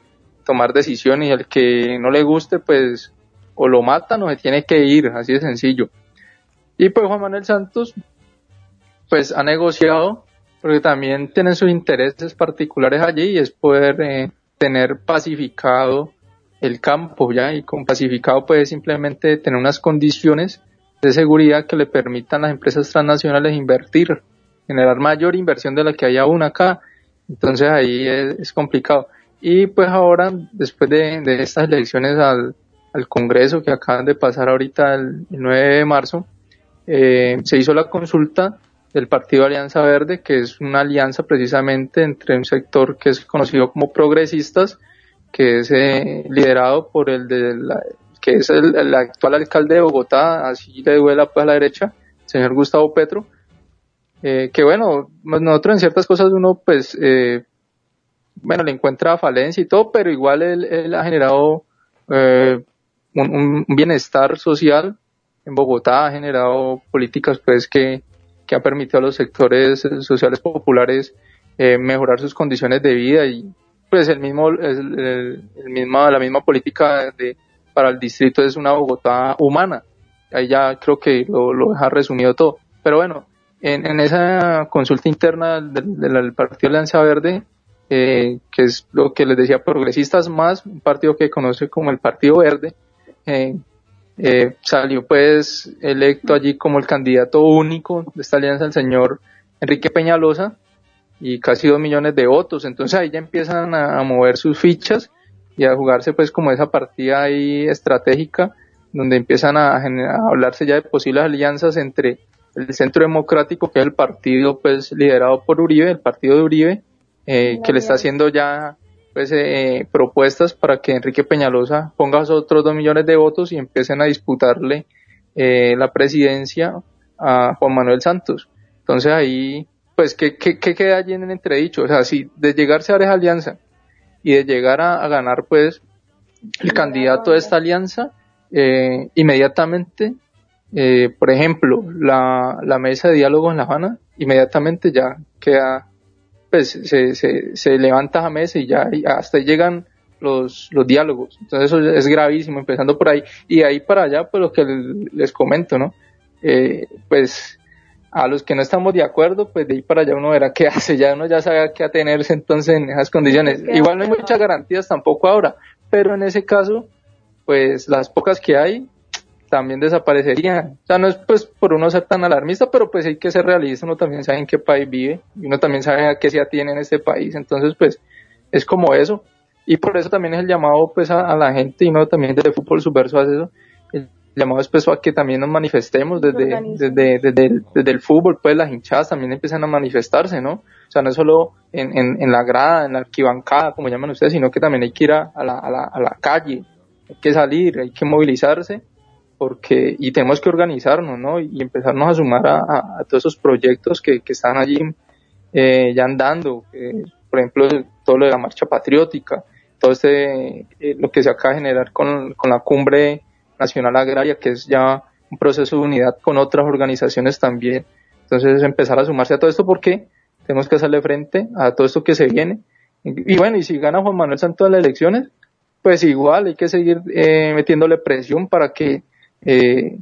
Speaker 4: tomar decisiones y el que no le guste pues o lo matan o se tiene que ir así de sencillo y pues Juan Manuel Santos pues ha negociado porque también tienen sus intereses particulares allí y es poder eh, tener pacificado el campo ya y con pacificado puede simplemente tener unas condiciones de seguridad que le permitan a las empresas transnacionales invertir, generar mayor inversión de la que hay aún acá. Entonces ahí es, complicado. Y pues ahora, después de, de estas elecciones al, al, Congreso que acaban de pasar ahorita el, el 9 de marzo, eh, se hizo la consulta del Partido Alianza Verde, que es una alianza precisamente entre un sector que es conocido como progresistas, que es eh, liderado por el de la, que es el, actual alcalde de Bogotá, así le duela pues a la derecha, señor Gustavo Petro, eh, que bueno, nosotros en ciertas cosas uno pues, eh, bueno, le encuentra falencia y todo, pero igual él, ha generado un, bienestar social en Bogotá, ha generado políticas pues que, que ha permitido a los sectores sociales populares eh, mejorar sus condiciones de vida y pues el mismo, el, misma, la misma política de, para el distrito es una Bogotá humana. Ahí ya creo que lo, lo deja resumido todo. Pero bueno, en, en esa consulta interna del, del Partido Alianza Verde, eh, que es lo que les decía, progresistas más, un partido que conoce como el Partido Verde, eh, eh, salió pues electo allí como el candidato único de esta alianza el señor Enrique Peñalosa y casi dos millones de votos. Entonces ahí ya empiezan a, mover sus fichas y a jugarse pues como esa partida ahí estratégica donde empiezan a, a hablarse ya de posibles alianzas entre el Centro Democrático, que es el partido pues liderado por Uribe, el partido de Uribe, eh, que le está haciendo ya pues eh, propuestas para que Enrique Peñalosa ponga otros dos millones de votos y empiecen a disputarle eh, la presidencia a Juan Manuel Santos. Entonces ahí, pues, ¿qué, qué, qué queda allí en el entredicho? O sea, si de llegarse a esa alianza y de llegar a, ganar, pues, el candidato de esta alianza, eh, inmediatamente, eh, por ejemplo, la, la mesa de diálogo en La Habana, inmediatamente ya queda pues se, se, se levanta a mesa y ya hasta ahí llegan los, los diálogos. Entonces eso es gravísimo, empezando por ahí. Y ahí para allá, pues lo que les comento, ¿no? Eh, pues a los que no estamos de acuerdo, pues de ahí para allá uno verá qué hace, ya uno ya sabe qué atenerse entonces en esas condiciones. Igual no hay muchas garantías tampoco ahora, pero en ese caso, pues las pocas que hay, también desaparecerían. O sea, no es pues por uno ser tan alarmista, pero pues hay que ser realista, uno también sabe en qué país vive y uno también sabe a qué se atiene en este país. Entonces, pues es como eso. Y por eso también es el llamado pues a, la gente y no también desde Fútbol Subverso hace eso. El llamado es pues a que también nos manifestemos desde, desde, desde, el, desde el fútbol, pues las hinchadas también empiezan a manifestarse, ¿no? O sea, no es solo en, en, en la grada, en la arquibancada, como llaman ustedes, sino que también hay que ir a, la, a, la, a la calle, hay que salir, hay que movilizarse porque y tenemos que organizarnos, ¿no? Y empezarnos a sumar a, todos esos proyectos que, que están allí eh, ya andando, por ejemplo, todo lo de la marcha patriótica, todo este, eh, lo que se acaba de generar con, con la cumbre nacional agraria, que es ya un proceso de unidad con otras organizaciones también. Entonces, empezar a sumarse a todo esto porque tenemos que hacerle frente a todo esto que se viene. Y, bueno, y si gana Juan Manuel Santos las elecciones, pues igual hay que seguir eh, metiéndole presión para que eh,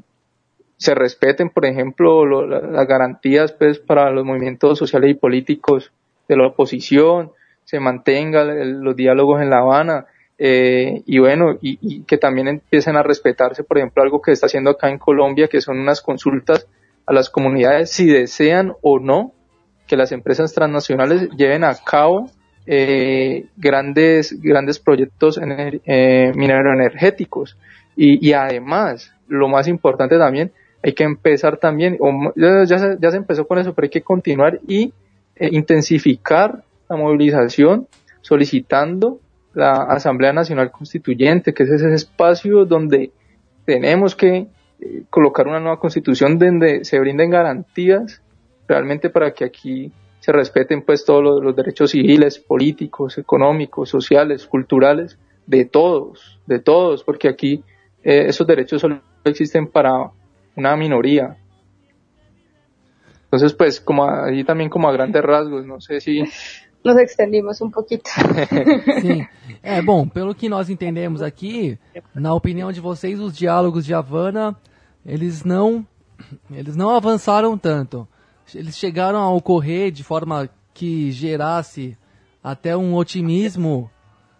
Speaker 4: se respeten, por ejemplo, las garantías pues, para los movimientos sociales y políticos de la oposición, se mantengan los diálogos en La Habana, eh, y bueno, y, que también empiecen a respetarse, por ejemplo, algo que está haciendo acá en Colombia, que son unas consultas a las comunidades si desean o no que las empresas transnacionales lleven a cabo eh, grandes, grandes proyectos eh, energéticos. Y, y además, lo más importante también, hay que empezar también, ya, se, ya se empezó con eso, pero hay que continuar y eh, intensificar la movilización solicitando la Asamblea Nacional Constituyente, que es ese espacio donde tenemos que eh, colocar una nueva constitución donde se brinden garantías realmente para que aquí se respeten pues todos los, derechos civiles, políticos, económicos, sociales, culturales, de todos, de todos, porque aquí eh, esos derechos solo existen para una minoría. Entonces, pues, como ahí también como a grandes rasgos, não sei se
Speaker 5: nos extendimos um pouquinho.
Speaker 3: Sim. É, bom, pelo que nós entendemos aqui, na opinião de vocês, os diálogos de Havana, eles não eles não avançaram tanto. Eles chegaram a ocorrer de forma que gerasse até um otimismo,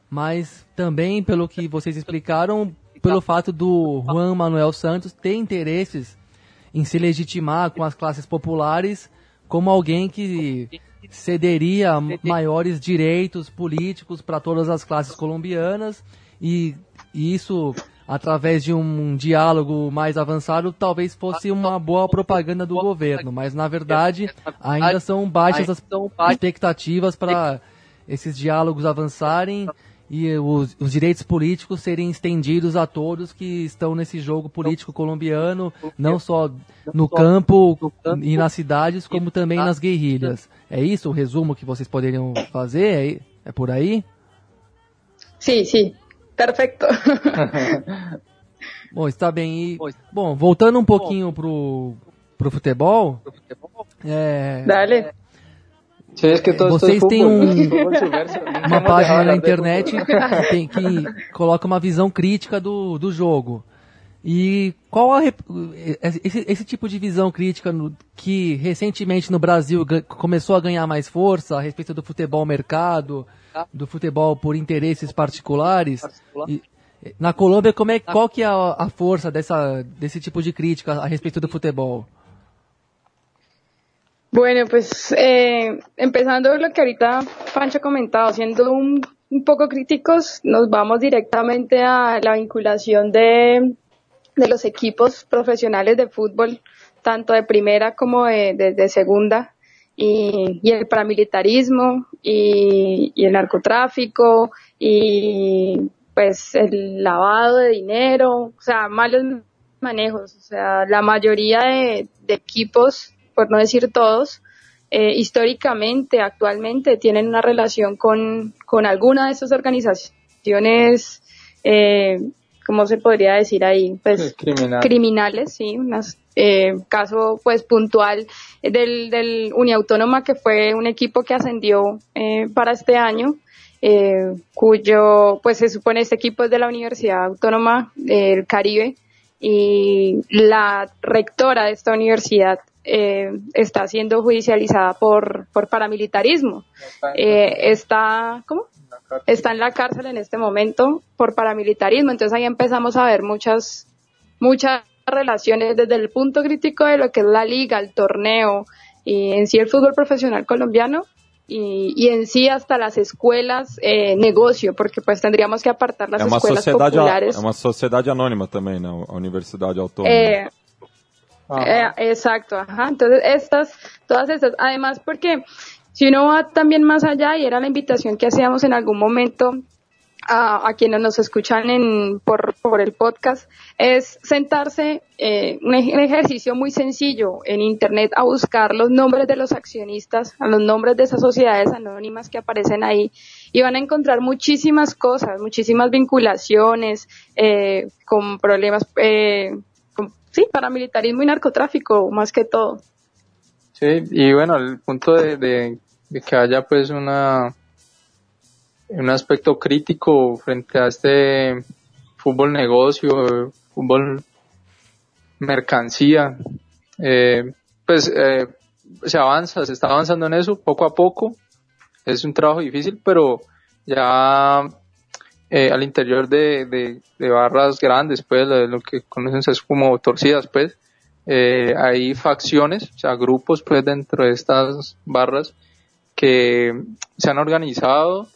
Speaker 3: mas também, pelo que vocês explicaram, pelo fato do Juan Manuel Santos ter interesses em se legitimar com as classes populares como alguém que cederia maiores direitos políticos para todas as classes colombianas e, e isso através de um diálogo mais avançado talvez fosse uma boa propaganda do governo, mas na verdade ainda são baixas as expectativas para esses diálogos avançarem e os, os, direitos políticos serem estendidos a todos que estão nesse jogo político colombiano, não só no campo e nas cidades, como também nas guerrilhas. É isso o resumo que vocês poderiam fazer? É, é por aí?
Speaker 5: Sim, sim. Perfeito.
Speaker 3: bom, está bem. E, bom, voltando um pouquinho pro, pro futebol.
Speaker 5: É, Dale.
Speaker 3: Vocês têm um, uma página na internet que, tem, que coloca uma visão crítica do, do jogo. E qual a, esse, esse, tipo de visão crítica no, que recentemente no Brasil começou a ganhar mais força a respeito do futebol mercado, do futebol por interesses particulares? E, Na Colômbia, como é, qual que é a, a força dessa, desse tipo de crítica a respeito do futebol?
Speaker 5: Bueno, pues eh, empezando lo que ahorita Pancho ha comentado, siendo un, un, poco críticos, nos vamos directamente a la vinculación de, los equipos profesionales de fútbol, tanto de primera como de, segunda, y, el paramilitarismo, y, el narcotráfico, y pues el lavado de dinero, o sea, malos manejos, o sea, la mayoría de equipos por no decir todos, eh, históricamente, actualmente, tienen una relación con, con alguna de estas organizaciones, eh, ¿cómo se podría decir ahí? Pues
Speaker 4: Criminal.
Speaker 5: criminales, sí, un eh, caso pues puntual del, del Uniautónoma que fue un equipo que ascendió eh, para este año. Cuyo, pues se supone este equipo es de la Universidad Autónoma del Caribe y la rectora de esta universidad eh, está siendo judicializada por, por paramilitarismo. Eh, está, ¿cómo? Está en la cárcel en este momento por paramilitarismo. Entonces ahí empezamos a ver muchas, muchas relaciones desde el punto crítico de lo que es la liga, el torneo y en sí el fútbol profesional colombiano y, y en sí hasta las escuelas eh, negocio, porque pues tendríamos que apartar las
Speaker 1: é
Speaker 5: escuelas
Speaker 1: sociedade,
Speaker 5: populares.
Speaker 1: é uma sociedade anônima também, né? A Universidade Autônoma.
Speaker 5: Eh, eh, exacto, ajá. Entonces, estas, todas estas, además porque si uno va también más allá, y era la invitación que hacíamos en algún momento a, quienes nos escuchan en, por, por el podcast, es sentarse, eh, un, un ejercicio muy sencillo en Internet a buscar los nombres de los accionistas, a los nombres de esas sociedades anónimas que aparecen ahí, y van a encontrar muchísimas cosas, muchísimas vinculaciones, eh, con problemas, eh, sí, paramilitarismo y narcotráfico, más que todo.
Speaker 4: Sí, y bueno, el punto de, que haya pues una un aspecto crítico frente a este fútbol negocio, fútbol mercancía, eh, pues eh, se avanza, se está avanzando en eso poco a poco. Es un trabajo difícil, pero ya eh, al interior de, de, de barras grandes, pues lo, que conocen es como torcidas, pues eh, hay facciones, o sea, grupos pues dentro de estas barras que se han organizado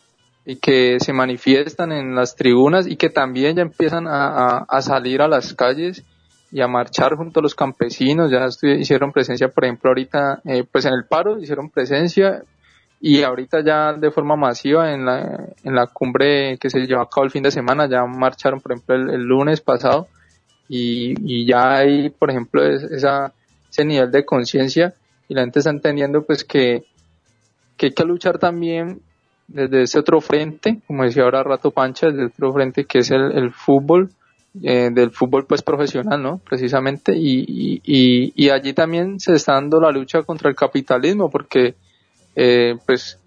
Speaker 4: y que se manifiestan en las tribunas y que también ya empiezan a, a, a salir a las calles y a marchar junto a los campesinos, ya hicieron presencia, por ejemplo, ahorita, eh, pues en el paro hicieron presencia y ahorita ya de forma masiva en la, en la cumbre que se llevó a cabo el fin de semana, ya marcharon, por ejemplo, el, lunes pasado y, ya hay, por ejemplo, es- esa, ese nivel de conciencia y la gente está entendiendo pues que, que hay que luchar también desde ese otro frente, como decía ahora Rato Pancha, desde otro frente que es el, el fútbol, eh, del fútbol pues profesional, ¿no? Precisamente, y, y allí también se está dando la lucha contra el capitalismo, porque eh, pues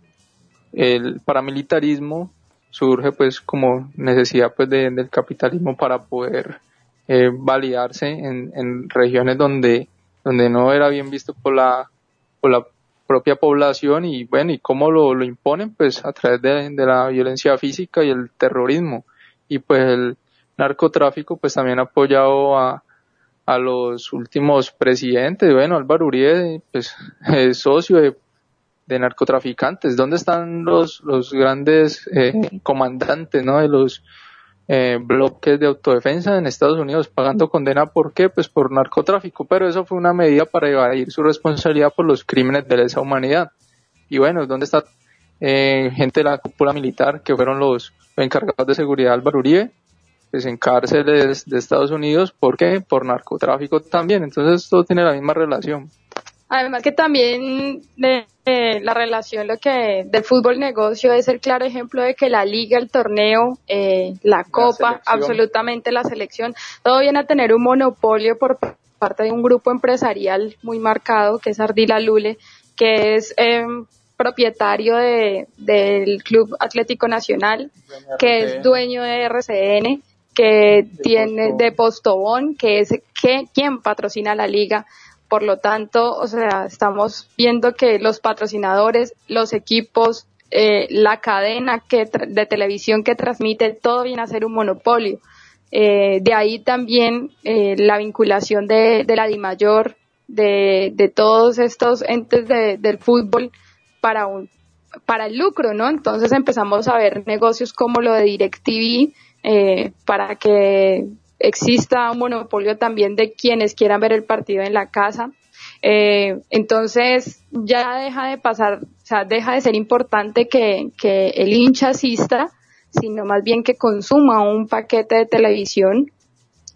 Speaker 4: el paramilitarismo surge pues como necesidad pues de- del capitalismo para poder eh, validarse en, en regiones donde donde no era bien visto por la por la propia población y bueno y cómo lo, lo imponen pues a través de, de la violencia física y el terrorismo. Y pues el narcotráfico pues también ha apoyado a a los últimos presidentes bueno Álvaro Uribe pues es socio de de narcotraficantes. ¿Dónde están los, los grandes eh, comandantes ¿no? de los eh, bloques de autodefensa en Estados Unidos pagando condena? ¿Por qué? Pues por narcotráfico. Pero eso fue una medida para evadir su responsabilidad por los crímenes de lesa humanidad. Y bueno, ¿dónde está eh, gente de la cúpula militar que fueron los, encargados de seguridad Álvaro Uribe? Pues en cárceles de Estados Unidos. ¿Por qué? Por narcotráfico también. Entonces todo tiene la misma relación.
Speaker 5: Además que también de, de la relación lo que del fútbol negocio es el claro ejemplo de que la liga, el torneo, eh, la copa, absolutamente la selección, todo viene a tener un monopolio por parte de un grupo empresarial muy marcado que es Ardila Lule, que es eh, propietario de, del Club Atlético Nacional, que es dueño de RCN, que tiene
Speaker 4: Postobón.
Speaker 5: de Postobón, que es que, quien patrocina la liga. Por lo tanto, o sea, estamos viendo que los patrocinadores, los equipos, eh, la cadena que de televisión que transmite todo viene a ser un monopolio. Eh, de ahí también eh, la vinculación de, de la DIMAYOR, de, de todos estos entes de, del fútbol para un para el lucro, ¿no? Entonces empezamos a ver negocios como lo de DirecTV eh, para que exista un monopolio también de quienes quieran ver el partido en la casa. Eh, entonces ya deja de pasar, o sea, deja de ser importante que, que el hincha asista, sino más bien que consuma un paquete de televisión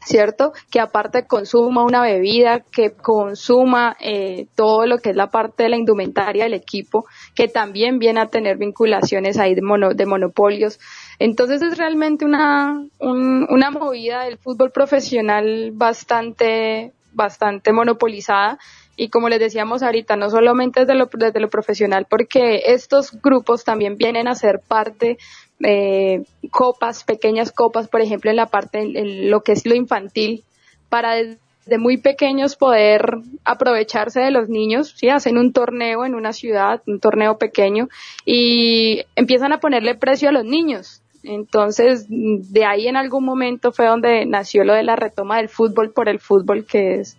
Speaker 5: ¿cierto? Que aparte consuma una bebida, que consuma eh, todo lo que es la parte de la indumentaria del equipo, que también viene a tener vinculaciones ahí de, de monopolios. Entonces es realmente una, una movida del fútbol profesional bastante, bastante monopolizada y como les decíamos ahorita, no solamente desde lo, desde lo profesional, porque estos grupos también vienen a ser parte eh, copas, pequeñas copas, por ejemplo, en la parte, en, lo que es lo infantil, para desde muy pequeños poder aprovecharse de los niños, ¿sí? Hacen un torneo en una ciudad, un torneo pequeño, y empiezan a ponerle precio a los niños. Entonces, de ahí en algún momento fue donde nació lo de la retoma del fútbol por el fútbol, que es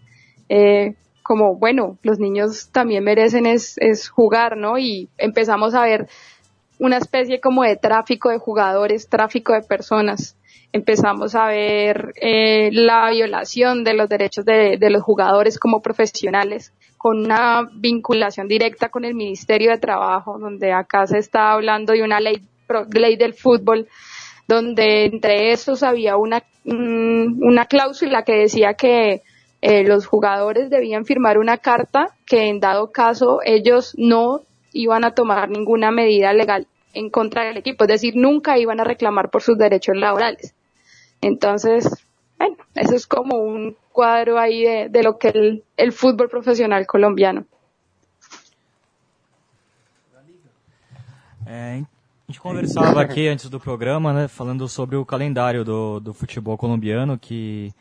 Speaker 5: eh, como, bueno, los niños también merecen es, es jugar, ¿no? Y empezamos a ver una especie como de tráfico de jugadores, tráfico de personas. Empezamos a ver eh, la violación de los derechos de, los jugadores como profesionales, con una vinculación directa con el Ministerio de Trabajo, donde acá se está hablando de una ley, ley del fútbol, donde entre estos había una, mm, una cláusula que decía que eh, los jugadores debían firmar una carta que en dado caso ellos no iban a tomar ninguna medida legal en contra del equipo, es decir, nunca iban a reclamar por sus derechos laborales. Entonces, bueno, eso es como un cuadro ahí de, de lo que el, el fútbol profissional colombiano.
Speaker 2: É, a gente conversava aqui antes do programa, né, falando sobre o calendário do, do futebol colombiano, que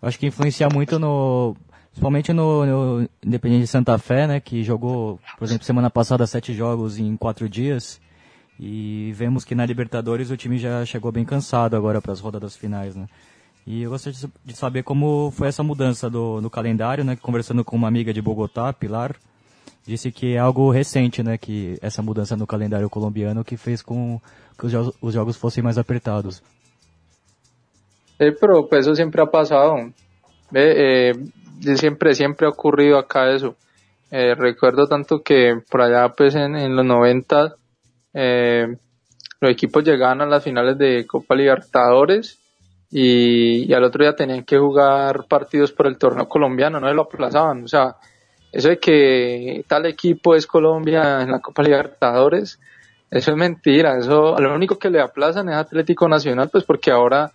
Speaker 2: eu acho que influencia muito no, principalmente no, no Independente de Santa Fé, né, que jogou, por exemplo, semana passada sete jogos em quatro dias. E vemos que na Libertadores o time já chegou bem cansado agora para as rodadas finais, né? E eu gostaria de saber como foi essa mudança do, no calendário, né? Conversando com uma amiga de Bogotá, Pilar, disse que é algo recente, né? Que essa mudança no calendário colombiano que fez com que os, jogos, os jogos fossem mais apertados.
Speaker 4: Sí, pero pues eso siempre ha pasado. Eh, siempre, siempre ha ocurrido acá eso. Eh, recuerdo tanto que por allá pues en, en los 90 eh, los equipos llegaban a las finales de Copa Libertadores y, al otro día tenían que jugar partidos por el torneo colombiano, no lo aplazaban. O sea, eso de que tal equipo es Colombia en la Copa Libertadores, eso es mentira. Eso, lo único que le aplazan es Atlético Nacional, pues porque ahora,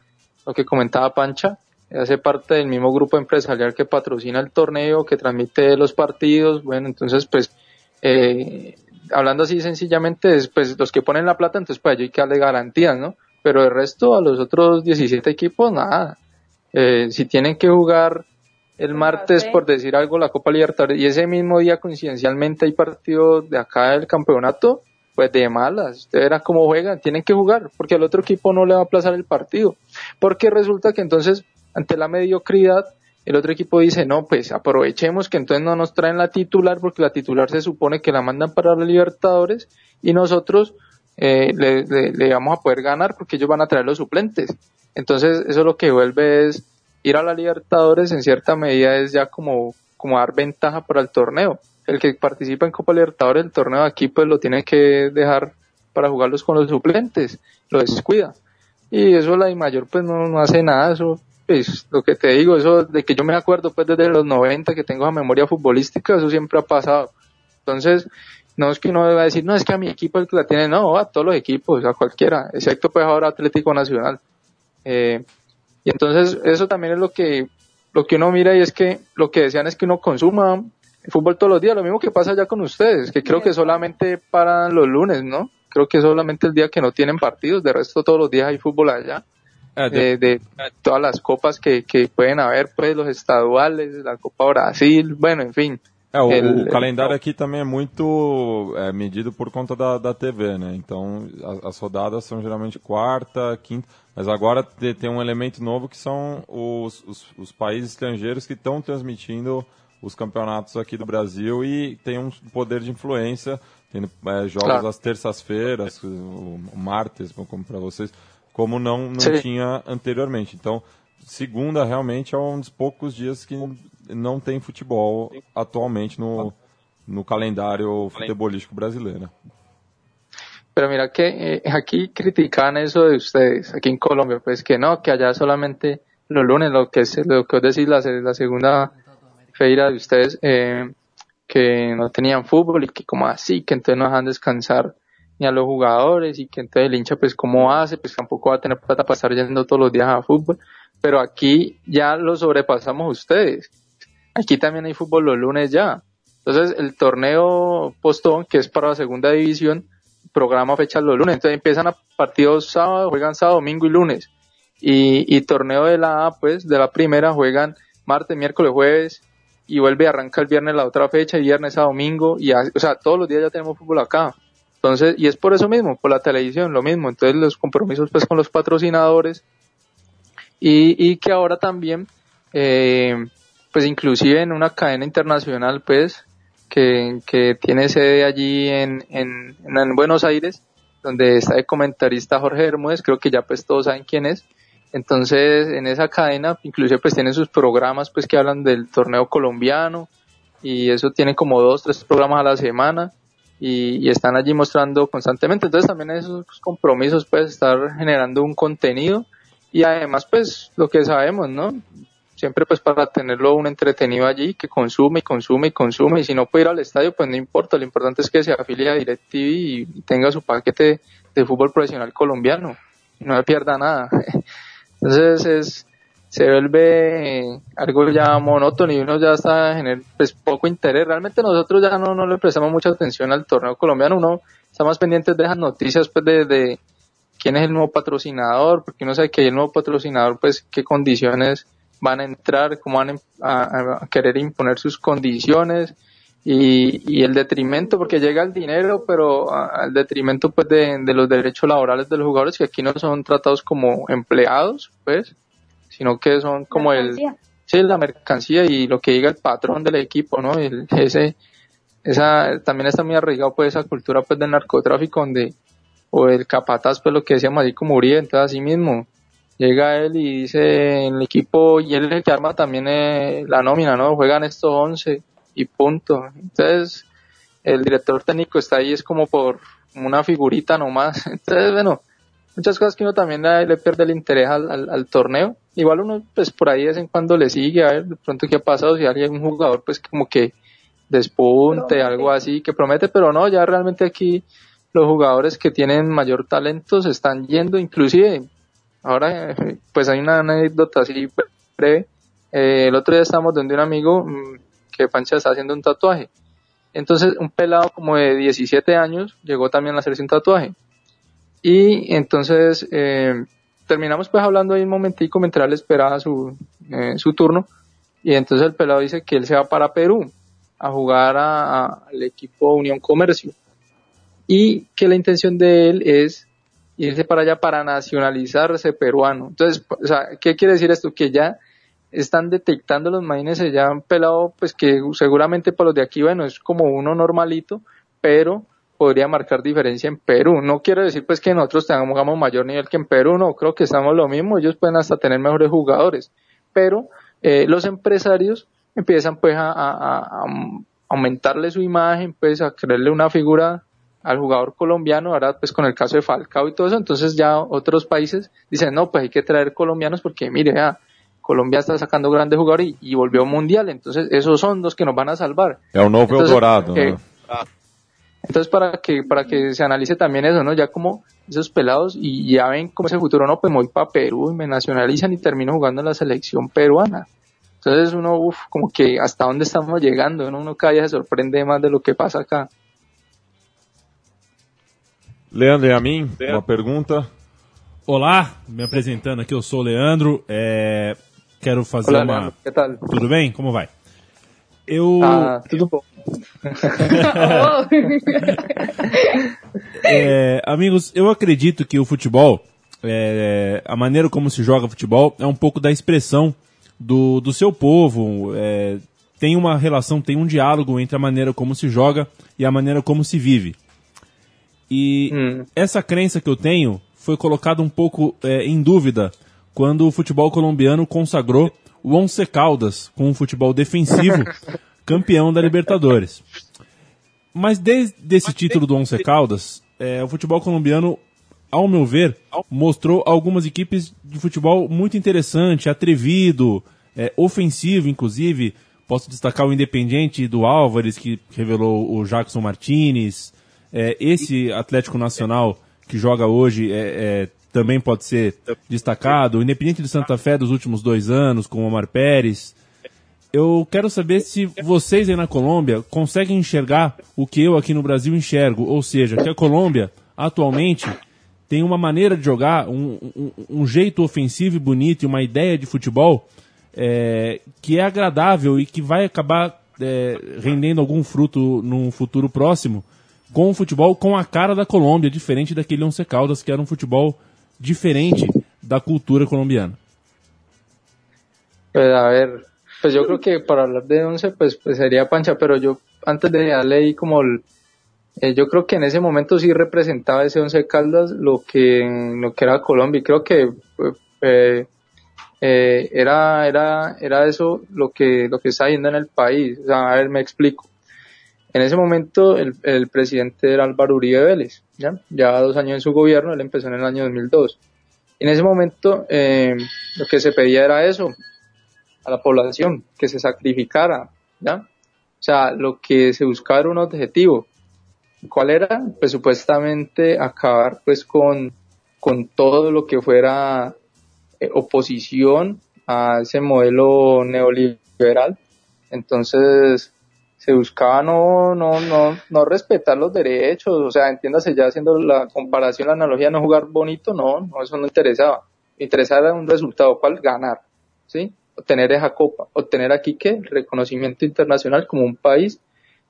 Speaker 4: lo que comentaba Pancha, hace parte del mismo grupo empresarial que patrocina el torneo, que transmite los partidos. Bueno, entonces, pues, eh, hablando así sencillamente, es, pues los que ponen la plata, entonces pues hay que darle garantías, ¿no? Pero el resto, a los otros 17 equipos, nada. Eh, si tienen que jugar el martes, por decir algo, la Copa Libertadores, y ese mismo día coincidencialmente hay partido de acá del campeonato, pues de malas, ustedes verán cómo juegan, tienen que jugar, porque al otro equipo no le va a aplazar el partido. Porque resulta que entonces, ante la mediocridad, el otro equipo dice, no, pues aprovechemos que entonces no nos traen la titular porque la titular se supone que la mandan para los Libertadores y nosotros eh, le, vamos a poder ganar porque ellos van a traer los suplentes. Entonces eso lo que vuelve es ir a la Libertadores en cierta medida es ya como, como dar ventaja para el torneo. El que participa en Copa Libertadores, el torneo de aquí pues lo tiene que dejar para jugarlos con los suplentes, lo descuida. Y eso la I mayor pues no, no hace nada, eso pues lo que te digo, eso de que yo me acuerdo pues desde los 90 que tengo la memoria futbolística, eso siempre ha pasado. Entonces, no es que uno deba decir, no, es que a mi equipo el que la tiene, no, a todos los equipos, a cualquiera, excepto pues ahora Atlético Nacional. Eh, y entonces eso también es lo que, lo que uno mira y es que lo que desean es que uno consuma fútbol todos los días, lo mismo que pasa ya con ustedes, que creo que solamente paran los lunes, ¿no? Creo que solamente el día que no tienen partidos, de resto todos los días hay fútbol allá. Ah, de, de, todas las copas que, que pueden haber, pues los estaduales, la Copa Brasil, bueno, en fin,
Speaker 1: É, o, el, o calendário el... aqui também é muito é, medido por conta da, da TV, né? Então, as, as rodadas são geralmente quarta, quinta, mas agora tem um elemento novo que são os, os, os países estrangeiros que estão transmitindo os campeonatos aqui do Brasil e tem um poder de influência, tendo é, jogos claro. às terças-feiras, o, o martes, como para vocês, como não, não tinha anteriormente. Então, segunda realmente é um dos poucos dias que não tem futebol atualmente no, no calendário futebolístico brasileiro.
Speaker 4: Pero mira que eh, aquí critican eso de ustedes, aquí en Colombia, pues que no, que allá solamente los lunes, lo que es lo que os decís, la, la segunda feira de ustedes, eh, que no tenían fútbol y que como así, que entonces no dejan descansar ni a los jugadores y que entonces el hincha pues cómo hace, pues tampoco va a tener plata para estar yendo todos los días a fútbol, pero aquí ya lo sobrepasamos ustedes. Aquí también hay fútbol los lunes ya. Entonces el torneo postón, que es para la segunda división, programa fechas los lunes. Entonces empiezan a partidos sábado, juegan sábado, domingo y lunes. Y, y torneo de la A, pues, de la primera, juegan martes, miércoles, jueves, y vuelve a arrancar el viernes la otra fecha, y viernes a domingo, y o sea, todos los días ya tenemos fútbol acá. Entonces, y es por eso mismo, por la televisión, lo mismo. Entonces los compromisos pues con los patrocinadores, y, que ahora también, eh, pues inclusive en una cadena internacional, pues, que, tiene sede allí en, en, en, Buenos Aires, donde está el comentarista Jorge Hermúdez, creo que ya pues todos saben quién es. Entonces, en esa cadena, inclusive pues tienen sus programas pues que hablan del torneo colombiano y eso tiene como dos, tres programas a la semana y, y están allí mostrando constantemente. Entonces también esos compromisos pues estar generando un contenido y además pues lo que sabemos, ¿no? siempre pues para tenerlo un entretenido allí, que consume y consume y consume, y si no puede ir al estadio, pues no importa, lo importante es que se afilie a DirecTV y tenga su paquete de fútbol profesional colombiano, no pierda nada. Entonces es, se vuelve algo ya monótono y uno ya está en pues poco interés. Realmente nosotros ya no, no le prestamos mucha atención al torneo colombiano, uno está más pendiente de esas noticias pues de, de quién es el nuevo patrocinador, porque uno sabe que el nuevo patrocinador, pues qué condiciones van a entrar, cómo van a, querer imponer sus condiciones y, el detrimento, porque llega el dinero, pero al detrimento pues de, los derechos laborales de los jugadores que aquí no son tratados como empleados, pues, sino que son como el, sí, la mercancía y lo que diga el patrón del equipo, ¿no? El, ese, esa, también está muy arraigado pues esa cultura pues del narcotráfico donde, o el capataz pues lo que decíamos así como Uribe, entonces así mismo, llega él y dice en el equipo, y él es el que arma también eh, la nómina, ¿no? Juegan estos 11 y punto. Entonces, el director técnico está ahí, es como por una figurita nomás. Entonces, bueno, muchas cosas que uno también le, pierde el interés al, al, torneo. Igual uno, pues por ahí de vez en cuando le sigue a ver de pronto qué ha pasado, si hay un jugador, pues como que despunte, algo así, que promete, pero no, ya realmente aquí los jugadores que tienen mayor talento se están yendo, inclusive Ahora, pues hay una anécdota así breve. Eh, el otro día estábamos donde un amigo mm, que Pancha está haciendo un tatuaje. Entonces, un pelado como de 17 años llegó también a hacerse un tatuaje. Y entonces, eh, terminamos pues hablando ahí un momentico mientras él esperaba su, eh, su turno. Y entonces el pelado dice que él se va para Perú a jugar al equipo Unión Comercio. Y que la intención de él es irse para allá para nacionalizarse peruano. Entonces, o sea, ¿qué quiere decir esto? Que ya están detectando los se ya han pelado, pues que seguramente para los de aquí, bueno, es como uno normalito, pero podría marcar diferencia en Perú. No quiero decir pues que nosotros tengamos mayor nivel que en Perú, no, creo que estamos lo mismo, ellos pueden hasta tener mejores jugadores, pero eh, los empresarios empiezan pues a, a, a aumentarle su imagen, pues a crearle una figura al jugador colombiano, ahora pues con el caso de Falcao y todo eso, entonces ya otros países dicen, no, pues hay que traer colombianos porque mire, ya, Colombia está sacando grandes jugadores y, volvió mundial, entonces esos son los que nos van a salvar.
Speaker 1: Es un nuevo dorado.
Speaker 4: Eh, entonces para que, para que se analice también eso, ¿no? Ya como esos pelados y ya ven cómo es el futuro, no, pues me voy para Perú y me nacionalizan y termino jugando en la selección peruana. Entonces uno, uff, como que hasta dónde estamos llegando, ¿no? uno cada día se sorprende más de lo que pasa acá.
Speaker 1: Leandro a mim, uma pergunta.
Speaker 6: Olá, me apresentando aqui, eu sou o Leandro. É, quero fazer
Speaker 4: Olá,
Speaker 6: uma.
Speaker 4: Leandro. Que tal?
Speaker 6: Tudo bem? Como vai? Eu.
Speaker 4: Ah, tudo bom.
Speaker 6: É, amigos, eu acredito que o futebol, é, a maneira como se joga futebol, é um pouco da expressão do, do seu povo. É, tem uma relação, tem um diálogo entre a maneira como se joga e a maneira como se vive. E
Speaker 4: Hum.
Speaker 6: essa crença que eu tenho foi colocada um pouco é, em dúvida quando o futebol colombiano consagrou o Once Caldas com um futebol defensivo campeão da Libertadores. Mas desde esse título do Once Caldas, é, o futebol colombiano, ao meu ver, mostrou algumas equipes de futebol muito interessante, atrevido, é, ofensivo, inclusive. Posso destacar o Independiente do Álvares, que revelou o Jackson Martinez. É, esse Atlético Nacional que joga hoje é, é, também pode ser destacado. O Independiente de Santa Fé dos últimos dois anos, com o Omar Pérez. Eu quero saber se vocês aí na Colômbia conseguem enxergar o que eu aqui no Brasil enxergo, ou seja, que a Colômbia atualmente tem uma maneira de jogar, um, um, um jeito ofensivo e bonito e uma ideia de futebol é, que é agradável e que vai acabar é, rendendo algum fruto num futuro próximo com o futebol com a cara da Colômbia, diferente daquele Once Caldas que era um futebol diferente da cultura colombiana.
Speaker 4: Pues a ver, pues yo creo que para hablar de once, pues, pues sería Pancha, pero yo antes de darle ahí como el, eh, yo creo que en ese momento sí representaba ese once Caldas lo que, lo que era Colombia y creo que eh, eh, era, era, era eso lo que, lo que está yendo en el país. O sea, a ver, me explico. En ese momento el, el presidente era Álvaro Uribe Vélez, ¿ya? Dos años en su gobierno, él empezó en el año 2002. En ese momento eh, lo que se pedía era eso, a la población, que se sacrificara, ¿ya? O sea, lo que se buscaba era un objetivo. ¿Cuál era? Pues supuestamente acabar pues con, con todo lo que fuera eh, oposición a ese modelo neoliberal. Entonces, se buscaba no, no, no, no respetar los derechos, o sea, entiéndase ya haciendo la comparación, la analogía, no jugar bonito, no, no, eso no interesaba. Interesaba un resultado, ¿cuál? Ganar, ¿sí? obtener esa copa, obtener aquí que reconocimiento internacional como un país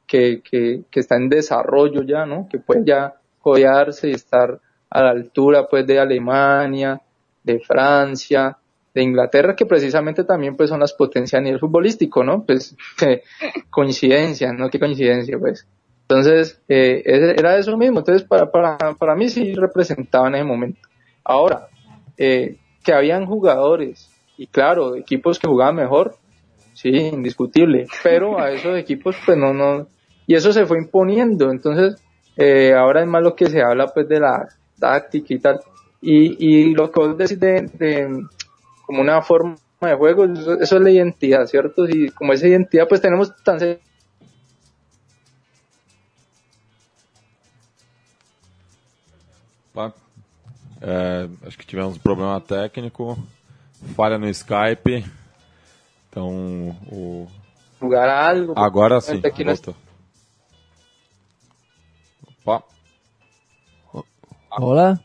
Speaker 4: que, que, que está en desarrollo ya, ¿no? Que puede ya codearse y estar a la altura pues de Alemania, de Francia, de Inglaterra, que precisamente también pues son las potencias a nivel futbolístico, ¿no? Pues coincidencia, ¿no? Qué coincidencia, pues. Entonces, eh, era eso mismo. Entonces, para, para, para mí sí representaba en ese momento. Ahora, eh, que habían jugadores y claro, equipos que jugaban mejor, sí, indiscutible, pero a esos equipos pues no, no, y eso se fue imponiendo, entonces eh, ahora es más lo que se habla pues de la táctica y tal, y, y lo que vos decís de, de como una forma de juego, eso, eso, es la identidad, ¿cierto? Y como esa identidad pues tenemos tan
Speaker 1: É, acho que tivemos um problema técnico falha no Skype. Então, o.
Speaker 4: Lugar algo.
Speaker 1: Agora sim. Aqui voltou.
Speaker 3: Opa. Hola.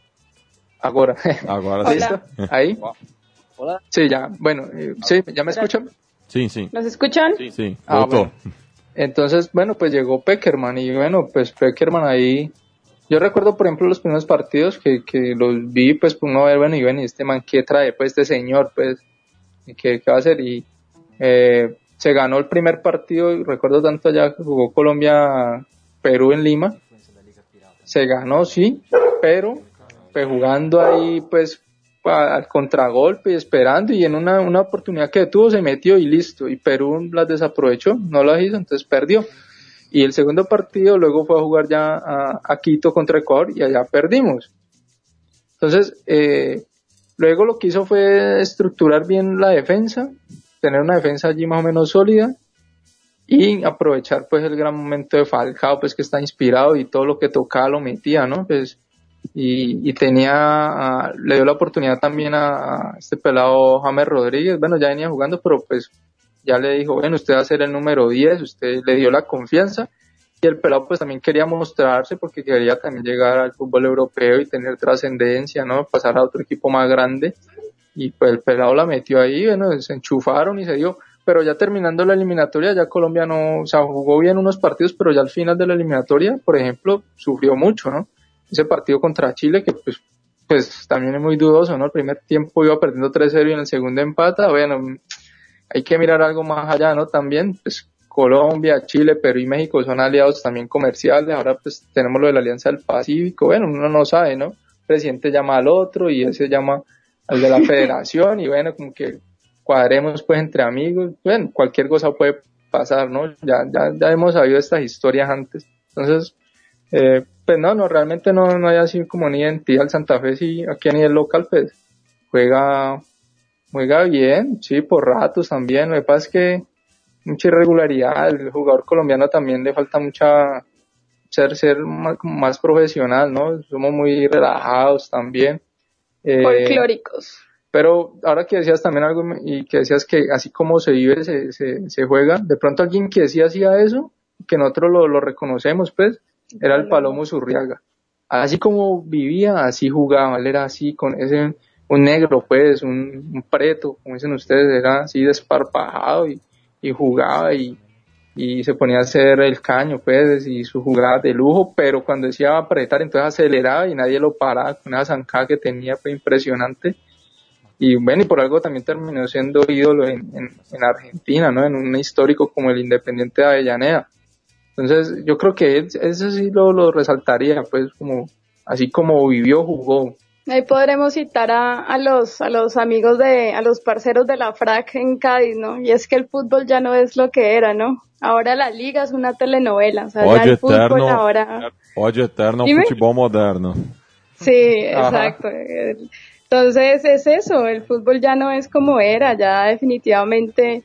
Speaker 4: Agora.
Speaker 1: Agora
Speaker 4: sim. Ahí.
Speaker 5: Hola.
Speaker 4: Sí, ya. Bueno, eh, sí, ¿ya me escuchan?
Speaker 1: Sí, sí.
Speaker 5: ¿Nos escuchan?
Speaker 1: Sí, sí.
Speaker 4: Ah, bueno. Entonces, bueno, pues llegó Peckerman y bueno, pues Peckerman ahí yo recuerdo, por ejemplo, los primeros partidos que, que los vi, pues, por uno ver, bueno, y ven, este man, ¿qué trae? Pues, este señor, pues, ¿qué, qué va a hacer? Y eh, se ganó el primer partido, y recuerdo tanto allá que jugó Colombia-Perú en Lima. Se ganó, sí, pero pues, jugando ahí, pues, al contragolpe y esperando, y en una, una oportunidad que tuvo se metió y listo. Y Perú las desaprovechó, no las hizo, entonces perdió. Y el segundo partido luego fue a jugar ya a, a Quito contra Ecuador y allá perdimos. Entonces, eh, luego lo que hizo fue estructurar bien la defensa, tener una defensa allí más o menos sólida y aprovechar pues el gran momento de Falcao pues que está inspirado y todo lo que tocaba lo metía, ¿no? Pues, y, y tenía, uh, le dio la oportunidad también a, a este pelado James Rodríguez, bueno ya venía jugando pero pues ya le dijo, bueno, usted va a ser el número 10, usted le dio la confianza y el pelado pues también quería mostrarse porque quería también llegar al fútbol europeo y tener trascendencia, ¿no? Pasar a otro equipo más grande y pues el pelado la metió ahí, bueno, se enchufaron y se dio. pero ya terminando la eliminatoria, ya Colombia no, o sea, jugó bien unos partidos, pero ya al final de la eliminatoria, por ejemplo, sufrió mucho, ¿no? Ese partido contra Chile, que pues, pues también es muy dudoso, ¿no? El primer tiempo iba perdiendo 3-0 y en el segundo empata, bueno, hay que mirar algo más allá, ¿no? También, pues Colombia, Chile, Perú y México son aliados también comerciales, ahora pues tenemos lo de la Alianza del Pacífico, bueno, uno no sabe, ¿no? El presidente llama al otro y ese llama al de la federación y bueno, como que cuadremos pues entre amigos, bueno, cualquier cosa puede pasar, ¿no? Ya, ya, ya hemos sabido estas historias antes, entonces, eh, pues no, no, realmente no, no hay así como ni identidad el Santa Fe, sí, aquí a nivel local pues juega juega bien, sí, por ratos también. Lo que pasa es que mucha irregularidad. El jugador colombiano también le falta mucha ser ser más, más profesional, ¿no? Somos muy relajados también.
Speaker 5: Eh, Folclóricos.
Speaker 4: Pero ahora que decías también algo y que decías que así como se vive, se, se, se juega, de pronto alguien que decía hacía eso, que nosotros lo, lo reconocemos, pues, era el Palomo Zurriaga. Así como vivía, así jugaba, él era así con ese un negro, pues, un, un, preto, como dicen ustedes, era así desparpajado y, y jugaba y, y, se ponía a hacer el caño, pues, y su jugada de lujo, pero cuando decía apretar, entonces aceleraba y nadie lo paraba con esa zancada que tenía, fue impresionante. Y bueno, y por algo también terminó siendo ídolo en, en, en Argentina, ¿no? En un histórico como el Independiente de Avellaneda. Entonces, yo creo que eso sí lo, lo resaltaría, pues, como, así como vivió, jugó.
Speaker 5: Ahí podremos citar a, a, los a los amigos de a los parceros de la FRAC en Cádiz, ¿no? Y es que el fútbol ya no es lo que era, ¿no? Ahora la liga es una telenovela, o sea, ya el fútbol ahora
Speaker 1: Odio eterno ¿Dime? fútbol moderno.
Speaker 5: Sí, exacto. Entonces es eso, el fútbol ya no es como era, ya definitivamente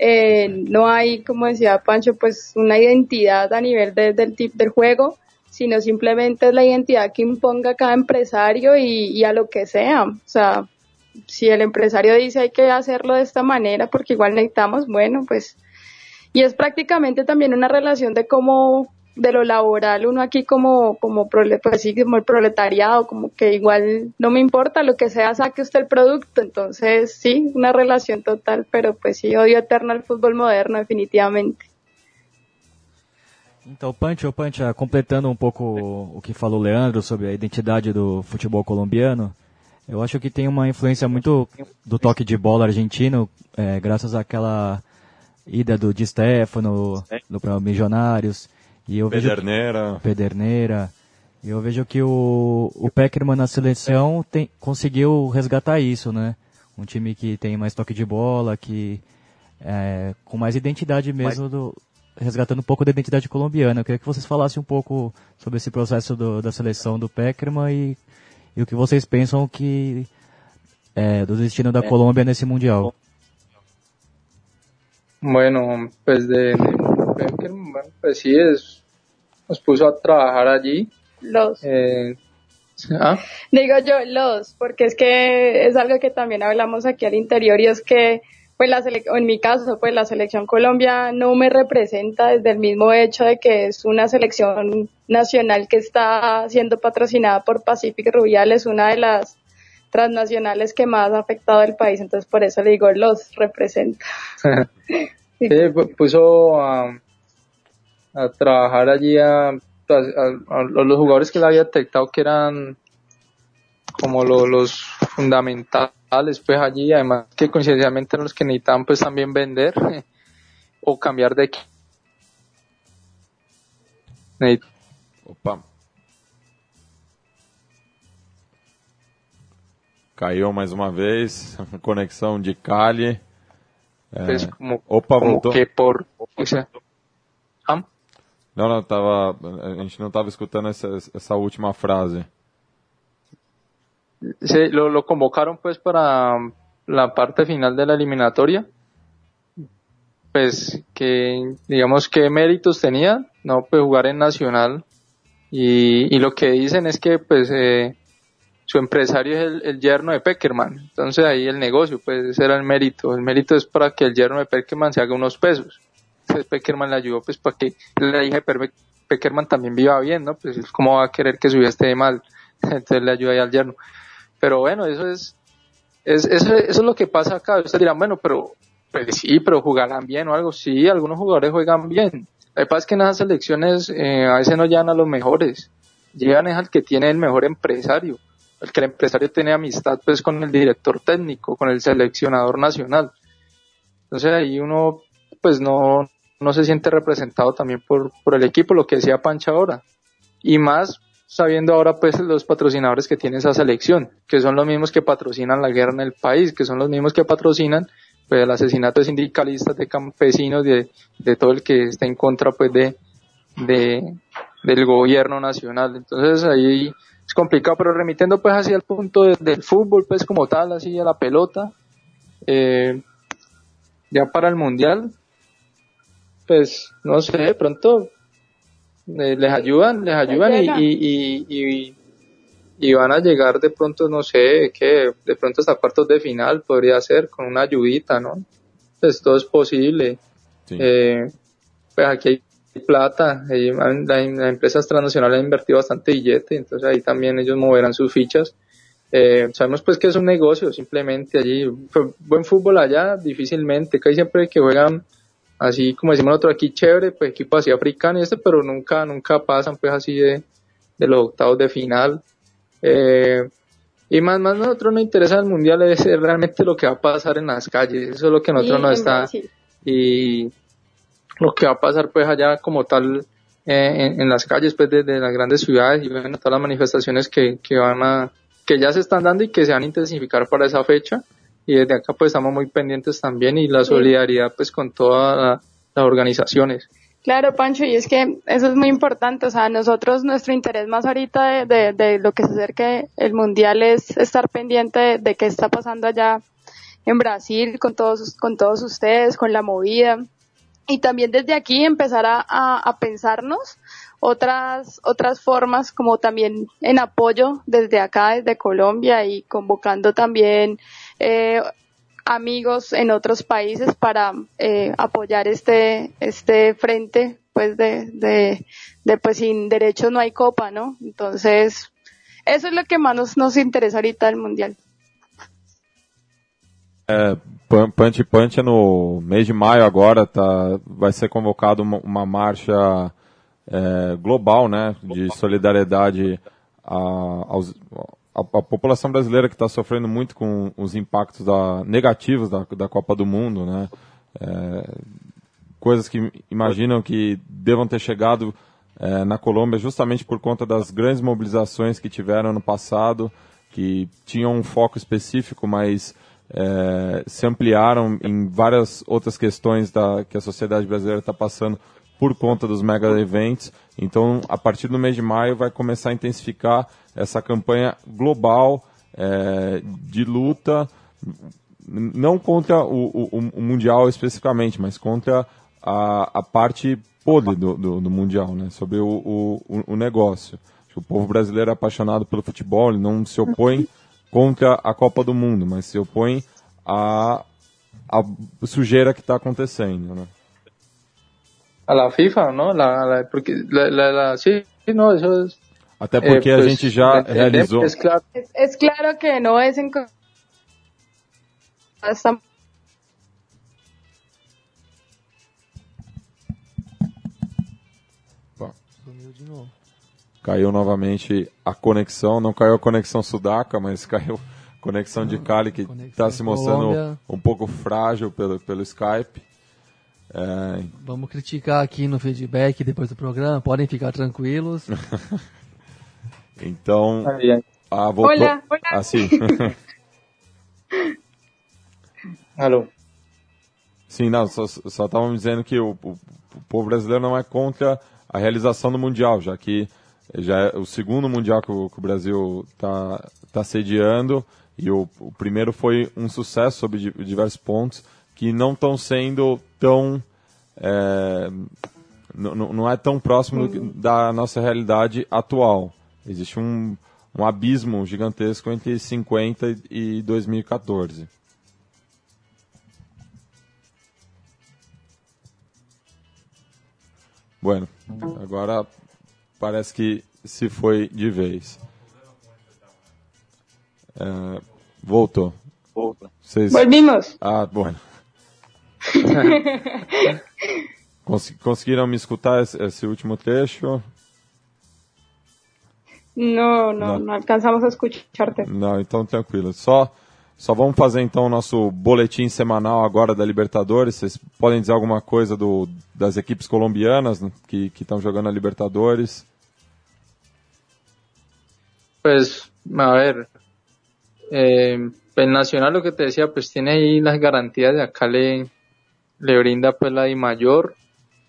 Speaker 5: eh, no hay, como decía Pancho, pues una identidad a nivel de, del tipo del juego sino simplemente es la identidad que imponga cada empresario y, y, a lo que sea. O sea, si el empresario dice hay que hacerlo de esta manera porque igual necesitamos, bueno, pues, y es prácticamente también una relación de cómo, de lo laboral, uno aquí como, como, pues sí, como el proletariado, como que igual no me importa lo que sea, saque usted el producto. Entonces, sí, una relación total, pero pues sí, odio eterno al fútbol moderno, definitivamente.
Speaker 2: Então, Pancho, Pancha, completando um pouco o que falou o Leandro sobre a identidade do futebol colombiano, eu acho que tem uma influência muito do toque de bola argentino, é, graças àquela ida do Di Stefano no Milionários. E eu
Speaker 1: Pederneira.
Speaker 2: Vejo, Pederneira. E eu vejo que o, o Peckerman na seleção tem, conseguiu resgatar isso, né? Um time que tem mais toque de bola, que é, com mais identidade mesmo do, resgatando um pouco da identidade colombiana. Eu queria que vocês falassem um pouco sobre esse processo do, da seleção do Peckerman e, e, o que vocês pensam que é, do destino da Colômbia nesse mundial.
Speaker 4: Bueno, pues de, de Peckerman, pues sí, es, nos puso a trabajar allí.
Speaker 5: Los.
Speaker 4: Eh, ¿ah?
Speaker 5: Digo yo los, porque es que es algo que también hablamos aquí al interior y es que pues la en mi caso, pues la selección Colombia no me representa desde el mismo hecho de que es una selección nacional que está siendo patrocinada por Pacific Rubiales, una de las transnacionales que más ha afectado al país, entonces por eso le digo los representa.
Speaker 4: sí, puso a, a trabajar allí a, a, a, los jugadores que le había detectado que eran como lo, los fundamentales pues allí, además que coincidencialmente los que necesitaban pues también vender o cambiar de equipo.
Speaker 1: Opa. Caiu mais uma vez, conexão de Cali.
Speaker 4: É... Como,
Speaker 1: Opa,
Speaker 4: como
Speaker 1: voltou.
Speaker 4: que por... Ah?
Speaker 1: Não, não, tava, a gente não estava escutando essa, essa última frase.
Speaker 4: se lo, convocaron pues para la parte final de la eliminatoria. Pues que digamos qué méritos tenía no pues jugar en nacional. Y, lo que dicen es que pues eh, su empresario es el, el, yerno de Peckerman. Entonces ahí el negocio pues ese era el mérito. El mérito es para que el yerno de Peckerman se haga unos pesos Peckerman le ayudó pues para que la hija de Peckerman también viva bien no pues cómo va a querer que su vida esté mal entonces le ayuda ahí al yerno pero bueno, eso es, es eso, eso, es lo que pasa acá. Ustedes dirán, bueno, pero Pues sí, pero jugarán bien o algo. Sí, algunos jugadores juegan bien. Lo que pasa es que en esas selecciones eh, a veces no llegan a los mejores. Llegan es al que tiene el mejor empresario. El que el empresario tiene amistad pues con el director técnico, con el seleccionador nacional. Entonces ahí uno pues no, no se siente representado también por, por el equipo, lo que decía Pancha ahora. Y más sabiendo ahora pues los patrocinadores que tiene esa selección, que son los mismos que patrocinan la guerra en el país, que son los mismos que patrocinan pues el asesinato de sindicalistas, de campesinos, de, de todo el que está en contra pues de, de del gobierno nacional. Entonces ahí es complicado, pero remitiendo pues hacia el punto del fútbol pues como tal, así a la pelota, eh, ya para el mundial, pues no sé, de pronto eh, les ayudan, les ayudan y, y, y, y, van a llegar de pronto, no sé, que de pronto hasta cuartos de final podría ser con una ayudita, ¿no? Pues todo es posible. Eh, pues aquí hay plata, las empresas transnacionales han invertido bastante billete, entonces ahí también ellos moverán sus fichas. Eh, sabemos pues que es un negocio, simplemente allí, buen fútbol allá, difícilmente, que hay siempre que juegan así como decimos nosotros aquí chévere, pues equipo así africano y este, pero nunca, nunca pasan pues así de, de los octavos de final. Eh, y más, más nosotros nos interesa el mundial es realmente lo que va a pasar en las calles, eso es lo que nosotros nos está, y lo que va a pasar pues allá como tal eh, en, las calles pues desde las grandes ciudades y bueno, todas las manifestaciones que, que van a, que ya se están dando y que se van a intensificar para esa fecha y desde acá pues estamos muy pendientes también y la solidaridad pues con todas las organizaciones.
Speaker 5: Claro, Pancho, y es que eso es muy importante, o sea, nosotros nuestro interés más ahorita de, de, lo que se acerque el Mundial es estar pendiente de, qué está pasando allá en Brasil con todos, con todos ustedes, con la movida, y también desde aquí empezar a, a, pensarnos otras otras formas como también en apoyo desde acá desde Colombia y convocando también eh, amigos en otros países para eh, apoyar este este frente pues de, de, pues sin derechos no hay copa no entonces eso es lo que más nos, nos interesa ahorita del mundial.
Speaker 1: É, Punch Punch no mês de maio agora tá, vai ser convocado uma, uma marcha é, global né, de solidariedade aos, a, a população brasileira que está sofrendo muito com os impactos da, negativos da, da Copa do Mundo, né? É, coisas que imaginam que devam ter chegado é, na Colômbia justamente por conta das grandes mobilizações que tiveram no passado, que tinham um foco específico, mas se ampliaram em várias outras questões da, que a sociedade brasileira está passando por conta dos mega eventos. Então, a partir do mês de maio, vai começar a intensificar essa campanha global é, de luta, não contra o, o, o, Mundial especificamente, mas contra a, a parte podre do, do, do Mundial, né? sobre o, o, negócio. O povo brasileiro é apaixonado pelo futebol, ele não se opõe contra a Copa do Mundo, mas se opõe à, à sujeira que está acontecendo. Né?
Speaker 4: A la FIFA, não? La, la, porque, la, la, la, sí, no, eso es
Speaker 1: Até porque eh, pues, a gente já
Speaker 4: é,
Speaker 1: realizou.
Speaker 5: É claro. É, claro que não é em
Speaker 1: Caiu novamente a conexão, não caiu a conexão Sudaca, mas caiu a conexão de Cali, que está se mostrando um pouco frágil pelo, pelo Skype.
Speaker 3: É... Vamos criticar aqui no feedback depois do programa, podem ficar tranquilos.
Speaker 1: Então. Ah, voltou.
Speaker 5: Olá, olá.
Speaker 1: Assim.
Speaker 4: Alô.
Speaker 1: Sim, não, só estavam dizendo que o, o, o, povo brasileiro não é contra a realização do Mundial, já que já é o segundo Mundial que o, que o Brasil está tá sediando e o, o, primeiro foi um sucesso sobre diversos pontos que não estão sendo tão. É, não é tão próximo da nossa realidade atual. Existe um, um abismo gigantesco entre 50 e 2014. Bueno, agora parece que se foi de vez. É, voltou.
Speaker 4: Volta.
Speaker 1: Vocês...
Speaker 5: Volvimos.
Speaker 1: Ah, bueno. Cons conseguiram me escutar esse, esse último trecho?
Speaker 5: Não, não, não, alcançamos a escucharte.
Speaker 1: Não, então tranquilo. Só, só vamos fazer então o nosso boletim semanal agora da Libertadores. Vocês podem dizer alguma coisa do, das equipes colombianas né, que estão jogando a Libertadores?
Speaker 4: Pues, a ver, eh, el Nacional, lo que te decía, pues tiene ahí las garantías de acá le, brinda pues la I mayor,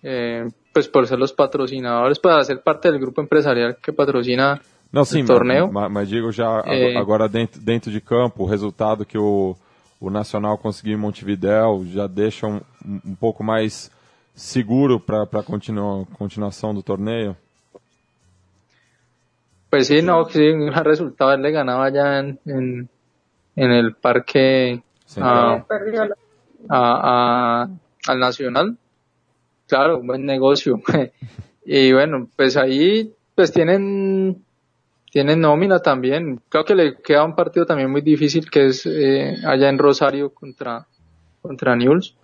Speaker 4: eh, pues por ser los patrocinadores, para ser parte del grupo empresarial que patrocina
Speaker 1: Não, sim,
Speaker 4: torneio.
Speaker 1: Mas, mas digo já
Speaker 4: É.
Speaker 1: agora dentro, dentro de campo, o resultado que o, o Nacional conseguiu em Montevidéu já deixa um, um pouco mais seguro para a continua, continuação do torneio?
Speaker 4: Pues sí, no, sí, un gran resultado, él le ganaba allá en, en, en el parque
Speaker 1: Sí.
Speaker 4: a,
Speaker 5: Perdió la-
Speaker 4: a- a- al Nacional. Claro, un buen negocio. y bueno, pues ahí pues tienen tienen nómina también. Creo que le queda un partido también muy difícil que es eh, allá en Rosario contra contra Newell's.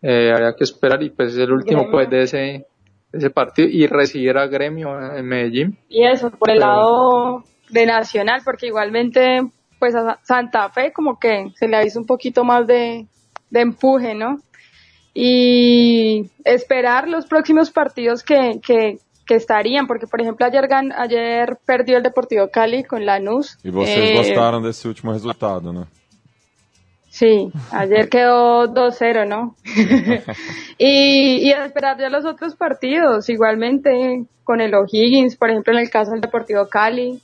Speaker 4: Eh, habría que esperar y pues es el último
Speaker 5: Gremio.
Speaker 4: pues de ese de ese partido y recibir a Gremio en Medellín.
Speaker 5: Y eso, por el
Speaker 4: Pero-
Speaker 5: lado de Nacional, porque igualmente, pues a Santa Fe como que se le hizo un poquito más de, de empuje, ¿no? Y esperar los próximos partidos que, que, que estarían, porque por ejemplo ayer, gan- ayer perdió el Deportivo Cali con Lanús.
Speaker 1: E vocês
Speaker 5: Eh,
Speaker 1: gostaram desse último resultado, né?
Speaker 5: Sí, ayer quedó 2-0, ¿no? y, y a esperar ya los otros partidos, igualmente con el O'Higgins, por ejemplo en el caso del Deportivo Cali,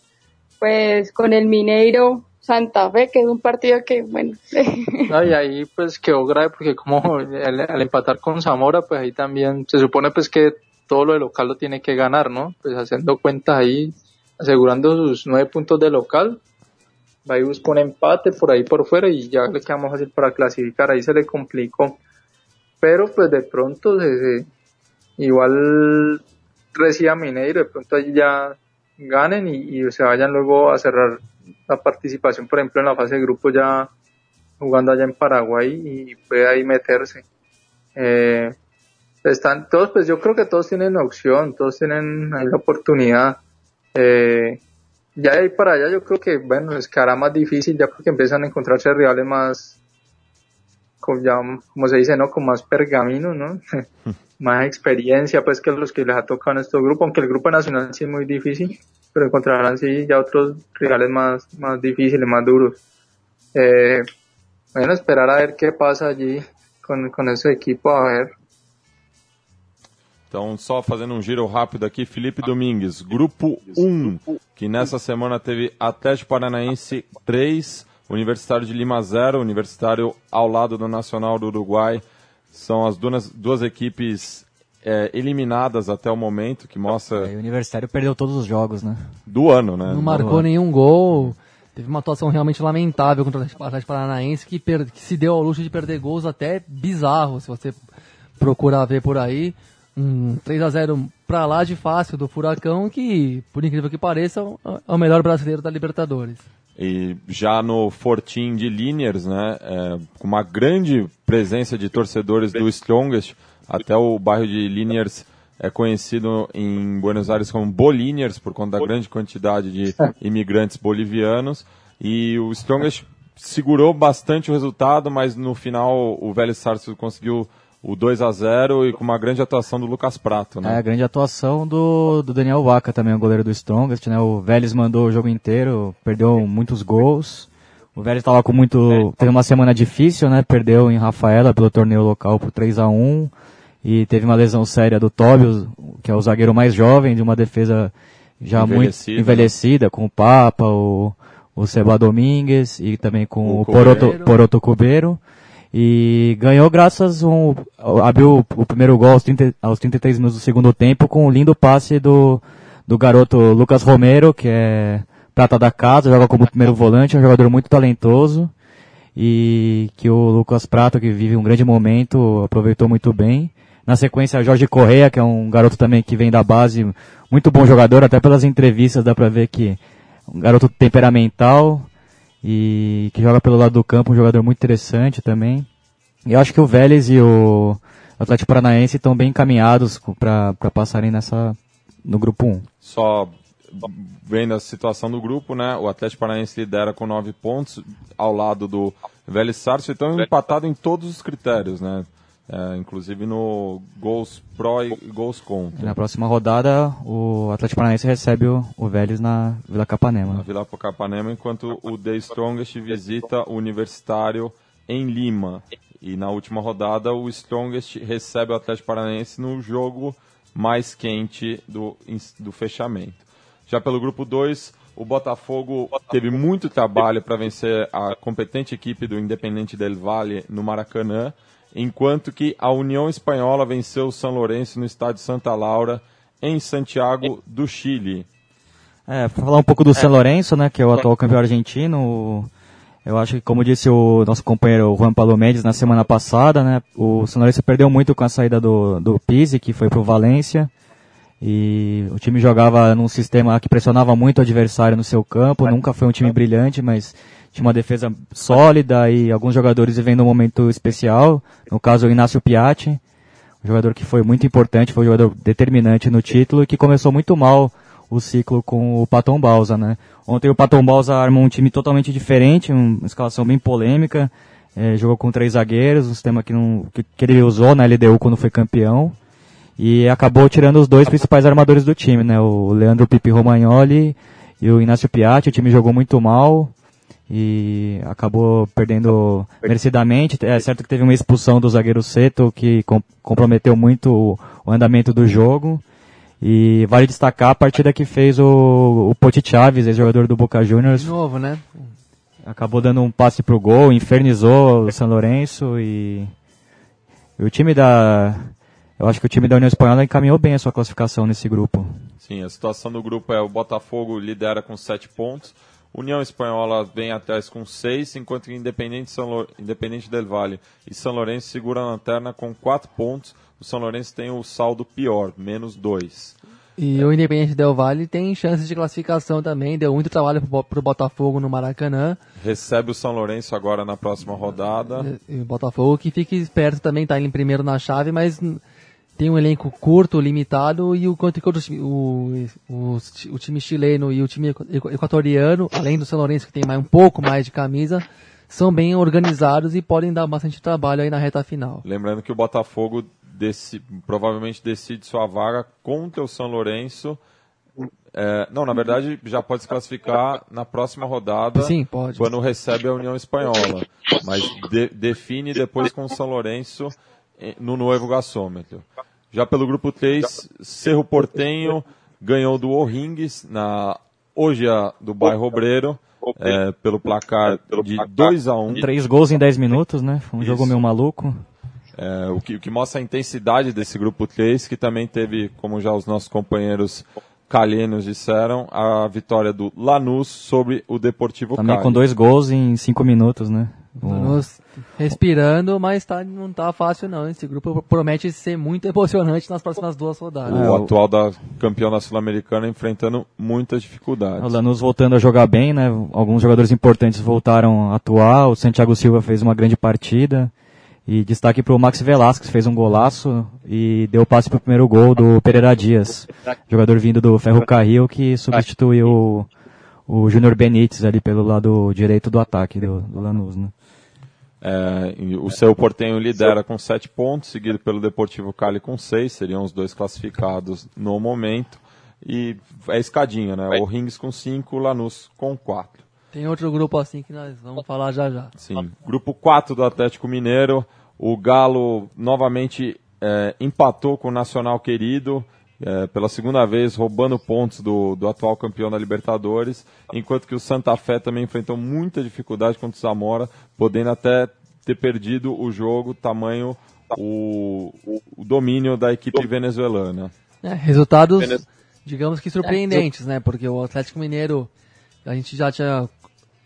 Speaker 5: pues con el Mineiro Santa Fe, que es un partido que, bueno,
Speaker 4: No, y ahí pues quedó grave porque como al, empatar con Zamora, pues ahí también se supone pues que todo lo de local lo tiene que ganar, ¿no? Pues haciendo cuentas ahí, asegurando sus nueve puntos de local, va y busca un empate por ahí por fuera y ya le quedamos fácil para clasificar, ahí se le complicó. Pero pues de pronto se, igual reciba Mineiro, de pronto ahí ya ganen y se vayan luego a cerrar la participación, por ejemplo, en la fase de grupo ya jugando allá en Paraguay y puede ahí meterse. Eh, están todos, pues yo creo que todos tienen opción, todos tienen ahí la oportunidad. Eh, ya de ahí para allá yo creo que, bueno, les quedará más difícil ya porque empiezan a encontrarse rivales más, con ya, como se dice, ¿no? Con más pergamino, ¿no? más experiencia, pues que los que les ha tocado en este grupo, aunque el grupo nacional sí es muy difícil, pero encontrarán sí ya otros rivales más, más difíciles, más duros. Eh, bueno, esperar a ver qué pasa allí con, con ese equipo, a ver.
Speaker 1: Então, só fazendo um giro rápido aqui, Felipe Domingues, grupo 1, que nessa semana teve Atlético Paranaense 3, Universitário de Lima 0, Universitário ao lado do Nacional do Uruguai. São as duas, duas equipes é, eliminadas até o momento, que mostra
Speaker 2: Aí o Universitário perdeu todos os jogos, né?
Speaker 1: do ano, né?
Speaker 3: Não marcou nenhum gol. Teve uma atuação realmente lamentável contra o Atlético Paranaense que, per- que se deu ao luxo de perder gols até bizarros, se você procurar ver por aí. Um 3 a 0 pra lá de fácil do Furacão, que, por incrível que pareça, é o melhor brasileiro da Libertadores.
Speaker 1: E já no Fortim de Liniers, né, é, com uma grande presença de torcedores do Strongest, até o bairro de Liniers é conhecido em Buenos Aires como Boliniers, por conta da grande quantidade de imigrantes bolivianos, e o Strongest segurou bastante o resultado, mas no final o Vélez Sarsfield conseguiu o 2 a 0 e com uma grande atuação do Lucas Prato,
Speaker 2: É,
Speaker 1: né?
Speaker 2: a grande atuação do, do Daniel Vaca também, o goleiro do Strongest, né? O Vélez mandou o jogo inteiro, perdeu muitos gols. O Vélez estava com muito. Teve uma semana difícil, né? Perdeu em Rafaela pelo torneio local por 3 a 1 E teve uma lesão séria do Tobias, que é o zagueiro mais jovem, de uma defesa já
Speaker 1: Envelhecida,
Speaker 2: muito envelhecida, com o Papa, o, o Seba Domingues e também com
Speaker 1: O
Speaker 2: o, Poroto,
Speaker 3: Cubeiro.
Speaker 2: Poroto Cubeiro. E ganhou graças um, abriu o primeiro gol aos, 30, aos 33 minutos do segundo tempo com um lindo passe do, do garoto Lucas Romero, que é prata da casa, joga como primeiro volante, é um jogador muito talentoso e que o Lucas Prato, que vive um grande momento, aproveitou muito bem. Na sequência, Jorge Correa, que é um garoto também que vem da base, muito bom jogador, até pelas entrevistas dá pra ver que um garoto temperamental e que joga pelo lado do campo, um jogador muito interessante também. E eu acho que o Vélez e o Atlético Paranaense estão bem encaminhados para passarem nessa no grupo 1.
Speaker 1: Só vendo a situação do grupo, né? O Atlético Paranaense lidera com nove pontos ao lado do Vélez Sarsfield, então empatado em todos os critérios, né? É, inclusive no gols pró e gols contra.
Speaker 2: Na próxima rodada, o Atlético Paranaense recebe o, o Vélez na Vila Capanema.
Speaker 1: Na Vila Capanema, enquanto o The Strongest visita o Universitário em Lima. E na última rodada, o Strongest recebe o Atlético Paranaense no jogo mais quente do, do fechamento. Já pelo grupo 2, o Botafogo teve muito trabalho para vencer a competente equipe do Independente del Valle no Maracanã, enquanto que a União Espanhola venceu o São Lourenço no estádio Santa Laura, em Santiago do Chile.
Speaker 2: É, para falar um pouco do São Lourenço, né, que é o atual campeão argentino, eu acho que, como disse o nosso companheiro Juan Paulo Mendes na semana passada, né, o São Lourenço perdeu muito com a saída do, do Pizzi, que foi para o Valência. E o time jogava num sistema que pressionava muito o adversário no seu campo. Nunca foi um time brilhante, mas tinha uma defesa sólida e alguns jogadores vivendo um momento especial. No caso, o Inácio Piatti, um jogador que foi muito importante, foi um jogador determinante no título e que começou muito mal o ciclo com o Paton Balsa, né? Ontem o Paton Balsa armou um time totalmente diferente, uma escalação bem polêmica, é, jogou com três zagueiros, um sistema que, não, que, que, ele usou na LDU quando foi campeão, e acabou tirando os dois principais armadores do time, né? O Leandro Pipi Romagnoli e o Inácio Piatti, o time jogou muito mal, e acabou perdendo merecidamente. É certo que teve uma expulsão do zagueiro Seto que com, comprometeu muito o, o andamento do jogo. E vale destacar a partida que fez o, o Poti Chaves, ex-jogador do Boca Juniors.
Speaker 3: De novo, né?
Speaker 2: Acabou dando um passe pro gol, infernizou o São Lourenço e, e o time da. Eu acho que o time da União Espanhola encaminhou bem a sua classificação nesse grupo.
Speaker 1: Sim, a situação do grupo é o Botafogo lidera com 7 pontos, União Espanhola vem atrás com 6, enquanto que Independente, São Independente del Valle e São Lourenço seguram a lanterna com 4 pontos. O São Lourenço tem o saldo pior, menos 2.
Speaker 3: E é. o Independente Del Valle tem chances de classificação também, deu muito trabalho para o Botafogo no Maracanã.
Speaker 1: Recebe o São Lourenço agora na próxima rodada.
Speaker 3: E o Botafogo que fique esperto também, está em primeiro na chave, mas tem um elenco curto, limitado, e o quanto o, o, o, time chileno e o time equatoriano, além do São Lourenço, que tem mais, um pouco mais de camisa, são bem organizados e podem dar bastante trabalho aí na reta final.
Speaker 1: Lembrando que o Botafogo deci, provavelmente decide sua vaga contra o São Lourenço. É, não, na verdade, já pode se classificar na próxima rodada.
Speaker 3: Sim, pode.
Speaker 1: Quando recebe a União Espanhola. Mas de, define depois com o São Lourenço no novo gasômetro. Já pelo grupo 3, Cerro Portenho ganhou do O'Rings na Oja do bairro Obreiro. É, pelo placar de 2 a 1 um.
Speaker 2: Três gols em 10 minutos, né? Foi um Isso. jogo meio maluco.
Speaker 1: É, o, que, o que mostra a intensidade desse grupo 3, que também teve, como já os nossos companheiros calhenos disseram, a vitória do Lanús sobre o Deportivo
Speaker 2: Também Cali. com dois gols em cinco minutos, né?
Speaker 3: Lanús respirando, mas tá, não tá fácil não. Esse grupo promete ser muito emocionante nas próximas duas rodadas.
Speaker 1: O é, atual da campeão da Sul-Americana enfrentando muitas dificuldades.
Speaker 2: O Lanús voltando a jogar bem, né? Alguns jogadores importantes voltaram a atuar. O Santiago Silva fez uma grande partida. E destaque para o Max Velasquez, fez um golaço e deu passe para o primeiro gol do Pereira Dias, jogador vindo do Ferro Carril que substituiu o, o Júnior Benítez ali pelo lado direito do ataque do, do Lanús. Né?
Speaker 1: É, o seu Portenho lidera com 7 pontos, seguido pelo Deportivo Cali com 6, seriam os dois classificados no momento. E é escadinha, né? O Rings com 5, o Lanús com 4.
Speaker 3: Tem outro grupo assim que nós vamos falar já já.
Speaker 1: Sim. Grupo 4 do Atlético Mineiro. O Galo novamente é, empatou com o Nacional Querido. É, pela segunda vez roubando pontos do, do atual campeão da Libertadores, enquanto que o Santa Fé também enfrentou muita dificuldade contra o Zamora, podendo até ter perdido o jogo, tamanho o, o domínio da equipe venezuelana.
Speaker 3: É, resultados, digamos que surpreendentes, né? Porque o Atlético Mineiro, a gente já tinha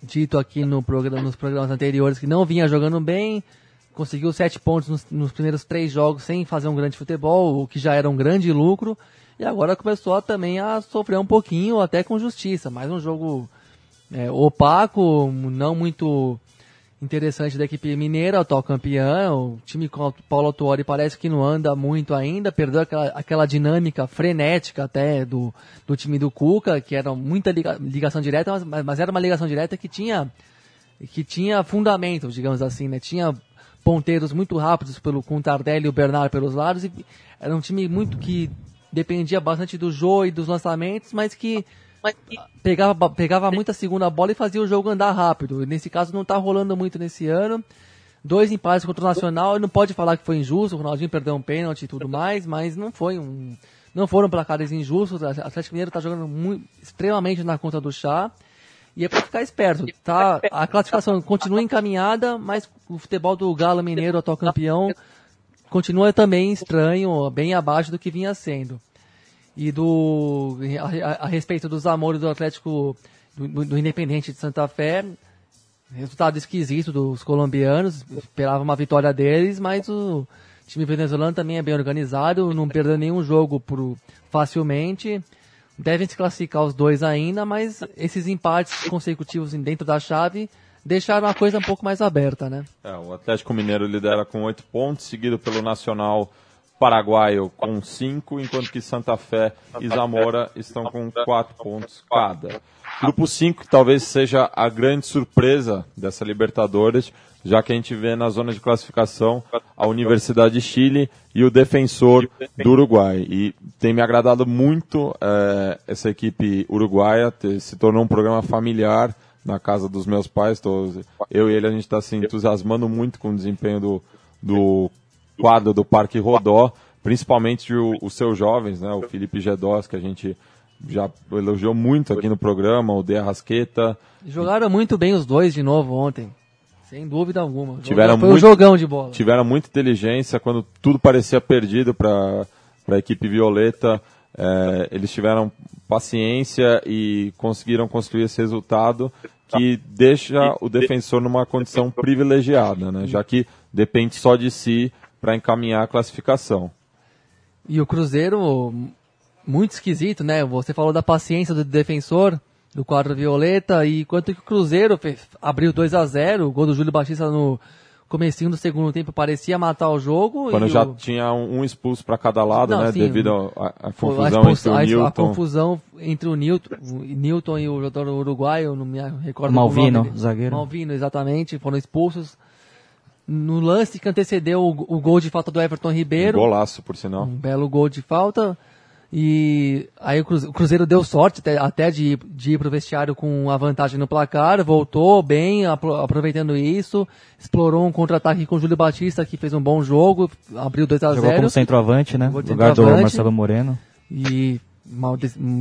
Speaker 3: dito aqui no programa, nos programas anteriores que não vinha jogando bem, conseguiu sete pontos nos, nos, primeiros três jogos sem fazer um grande futebol, o que já era um grande lucro, e agora começou a, também a sofrer um pouquinho, até com justiça. Mais um jogo é, opaco, não muito interessante da equipe mineira, atual campeão. O time com o Paulo Autuori parece que não anda muito ainda, perdeu aquela, aquela dinâmica frenética até do, do time do Cuca, que era muita liga, ligação direta, mas, mas, era uma ligação direta que tinha, que tinha fundamento, digamos assim, né? Tinha ponteiros muito rápidos pelo, com o Tardelli e o Bernard pelos lados, e era um time muito que dependia bastante do jogo e dos lançamentos, mas que pegava, pegava muita segunda bola e fazia o jogo andar rápido. Nesse caso não está rolando muito nesse ano. Dois empates contra o Nacional, não pode falar que foi injusto, o Ronaldinho perdeu um pênalti e tudo mais, mas não foi um. Não foram placares injustos, o Atlético Mineiro está jogando muito, extremamente na conta do chá. E é para ficar esperto, tá? A classificação continua encaminhada, mas o futebol do Galo Mineiro, atual campeão, continua também estranho, bem abaixo do que vinha sendo. E do a, a, respeito dos amores do Atlético do, do, Independente de Santa Fé resultado esquisito dos colombianos esperava uma vitória deles mas o time venezuelano também é bem organizado não perdeu nenhum jogo por facilmente devem se classificar os dois ainda mas esses empates consecutivos dentro da chave deixaram a coisa um pouco mais aberta né
Speaker 1: é, o Atlético Mineiro lidera com oito pontos seguido pelo Nacional Paraguaio com 5, enquanto que Santa Fé e Zamora estão com 4 pontos cada. Grupo 5 talvez seja a grande surpresa dessa Libertadores, já que a gente vê na zona de classificação a Universidade de Chile e o Defensor do Uruguai. E tem me agradado muito é, essa equipe uruguaia, se tornou um programa familiar na casa dos meus pais. Tô, eu e ele a gente está se entusiasmando muito com o desempenho do, do quadro do Parque Rodó, principalmente o, os seus jovens, né, o Felipe Gedós, que a gente já elogiou muito aqui no programa, o De Arrasqueta.
Speaker 3: Jogaram muito bem os dois de novo ontem. Sem dúvida alguma.
Speaker 1: Tiveram
Speaker 3: Foi
Speaker 1: muito,
Speaker 3: um jogão de bola.
Speaker 1: Tiveram muita inteligência quando tudo parecia perdido para a equipe violeta. É, eles tiveram paciência e conseguiram construir esse resultado que deixa o defensor numa condição privilegiada, né? já que depende só de si para encaminhar a classificação.
Speaker 3: E o Cruzeiro, muito esquisito, né? Você falou da paciência do defensor, do quadro violeta, e enquanto que o Cruzeiro fez, abriu 2 a 0 o gol do Júlio Batista no comecinho do segundo tempo parecia matar o jogo.
Speaker 1: Quando já
Speaker 3: o...
Speaker 1: tinha um expulso para cada lado, Não, né? Sim, devido à confusão a entre o
Speaker 3: a,
Speaker 1: Newton.
Speaker 3: A confusão entre o Newton, o Newton e o jogador uruguaio, não me recordo
Speaker 2: Malvino,
Speaker 3: o
Speaker 2: zagueiro.
Speaker 3: Malvino, exatamente, foram expulsos no lance que antecedeu o, o, gol de falta do Everton Ribeiro.
Speaker 1: Um golaço, por sinal.
Speaker 3: Um belo gol de falta. E aí o Cruzeiro deu sorte até, até de, de ir para o vestiário com a vantagem no placar, voltou bem, aproveitando isso, explorou um contra-ataque com o Júlio Batista, que fez um bom jogo, abriu 2 a 0
Speaker 2: Jogou como centroavante, né? Lugar do Marcelo Moreno.
Speaker 3: E uma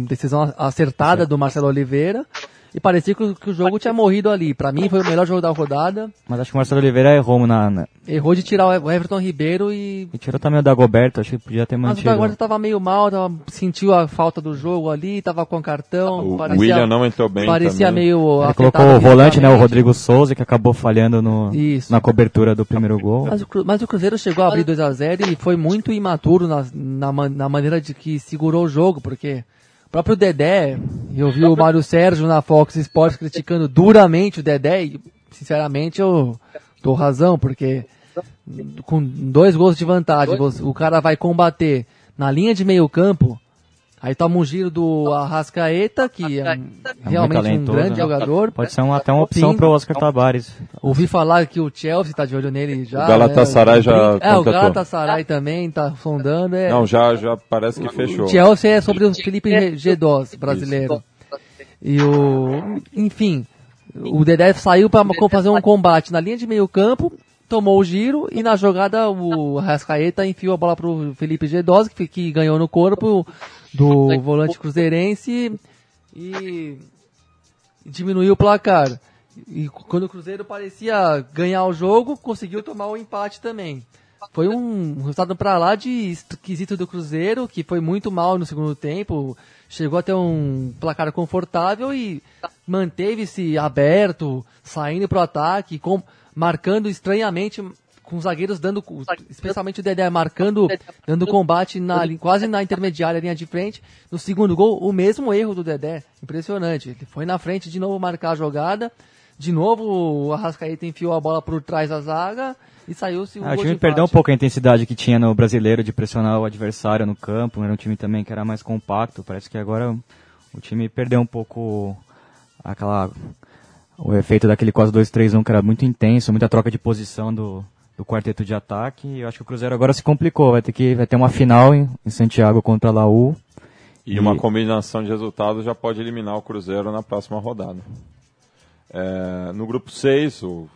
Speaker 3: decisão acertada do Marcelo Oliveira. E parecia que, que o jogo tinha morrido ali. Para mim foi o melhor jogo da rodada.
Speaker 2: Mas acho que o Marcelo Oliveira errou na, na...
Speaker 3: Errou de tirar o Everton Ribeiro e.
Speaker 2: E tirou também o Dagoberto, acho que podia ter mantido.
Speaker 3: Mas o Dagoberto tava meio mal, tava, sentiu a falta do jogo ali, tava com cartão.
Speaker 1: O parecia, William não entrou bem.
Speaker 3: Parecia
Speaker 1: também.
Speaker 3: meio.
Speaker 2: Ele colocou o volante, né? O Rodrigo Souza, que acabou falhando no, na cobertura do primeiro gol.
Speaker 3: Mas o, mas o Cruzeiro chegou a abrir 2x0 e foi muito imaturo na, na, na maneira de que segurou o jogo, porque próprio Dedé, eu vi o Mário Sérgio na Fox Sports criticando duramente o Dedé e, sinceramente, eu dou razão, porque com dois gols de vantagem, o cara vai combater na linha de meio campo, Aí toma um giro do Arrascaeta, que é, um, é realmente um grande né? jogador.
Speaker 2: Pode ser uma, até uma opção para o Oscar Tabares.
Speaker 3: Ouvi falar que o Chelsea está de olho nele já.
Speaker 1: O Galatasaray né? já.
Speaker 3: É, o Galatasaray também está sondando. É...
Speaker 1: Não, já, já parece que fechou.
Speaker 3: O Chelsea é sobre o Felipe G2 brasileiro. E o. Enfim, o Dedé saiu para fazer um combate na linha de meio campo tomou o giro e na jogada o Rascaeta enfiou a bola pro Felipe G12, que, que ganhou no corpo do volante cruzeirense e diminuiu o placar. E quando o Cruzeiro parecia ganhar o jogo, conseguiu tomar o empate também. Foi um resultado para lá de esquisito do Cruzeiro, que foi muito mal no segundo tempo, chegou a ter um placar confortável e manteve-se aberto, saindo para o ataque, com, marcando estranhamente com os zagueiros dando, especialmente o Dedé marcando, dando combate na, quase na intermediária linha de frente. No segundo gol, o mesmo erro do Dedé, impressionante. Ele foi na frente de novo marcar a jogada, de novo o Arrascaeta enfiou a bola por trás da zaga e saiu-se um
Speaker 2: Ah, o time
Speaker 3: de
Speaker 2: perdeu um pouco a intensidade que tinha no brasileiro de pressionar o adversário no campo. Era um time também que era mais compacto. Parece que agora o time perdeu um pouco aquela o efeito daquele 4-2-3-1 que era muito intenso, muita troca de posição do, do quarteto de ataque. E eu acho que o Cruzeiro agora se complicou. Vai ter que vai ter uma final em, em Santiago contra a Laú.
Speaker 1: E uma combinação de resultados já pode eliminar o Cruzeiro na próxima rodada. É, no grupo 6, o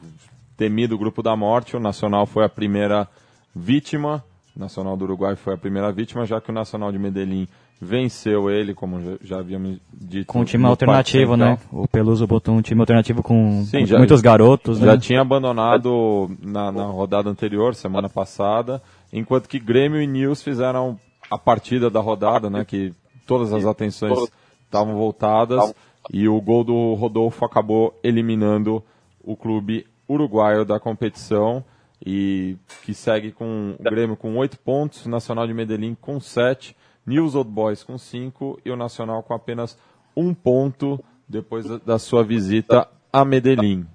Speaker 1: temido grupo da morte, o Nacional foi a primeira vítima. O Nacional do Uruguai foi a primeira vítima, já que o Nacional de Medellín venceu ele, como já, havíamos dito.
Speaker 2: Com um time alternativo, né? O Peluso botou um time alternativo com,
Speaker 1: Sim,
Speaker 2: com
Speaker 1: já-
Speaker 2: muitos garotos,
Speaker 1: Já
Speaker 2: né?
Speaker 1: tinha abandonado na, na rodada anterior, semana passada, enquanto que Grêmio e News fizeram a partida da rodada, né? Que todas as atenções estavam voltadas e o gol do Rodolfo acabou eliminando o clube uruguaio da competição e que segue com o Grêmio com oito pontos, Nacional de Medellín com sete, News Old Boys com cinco e o Nacional com apenas um ponto depois da- sua visita a Medellín.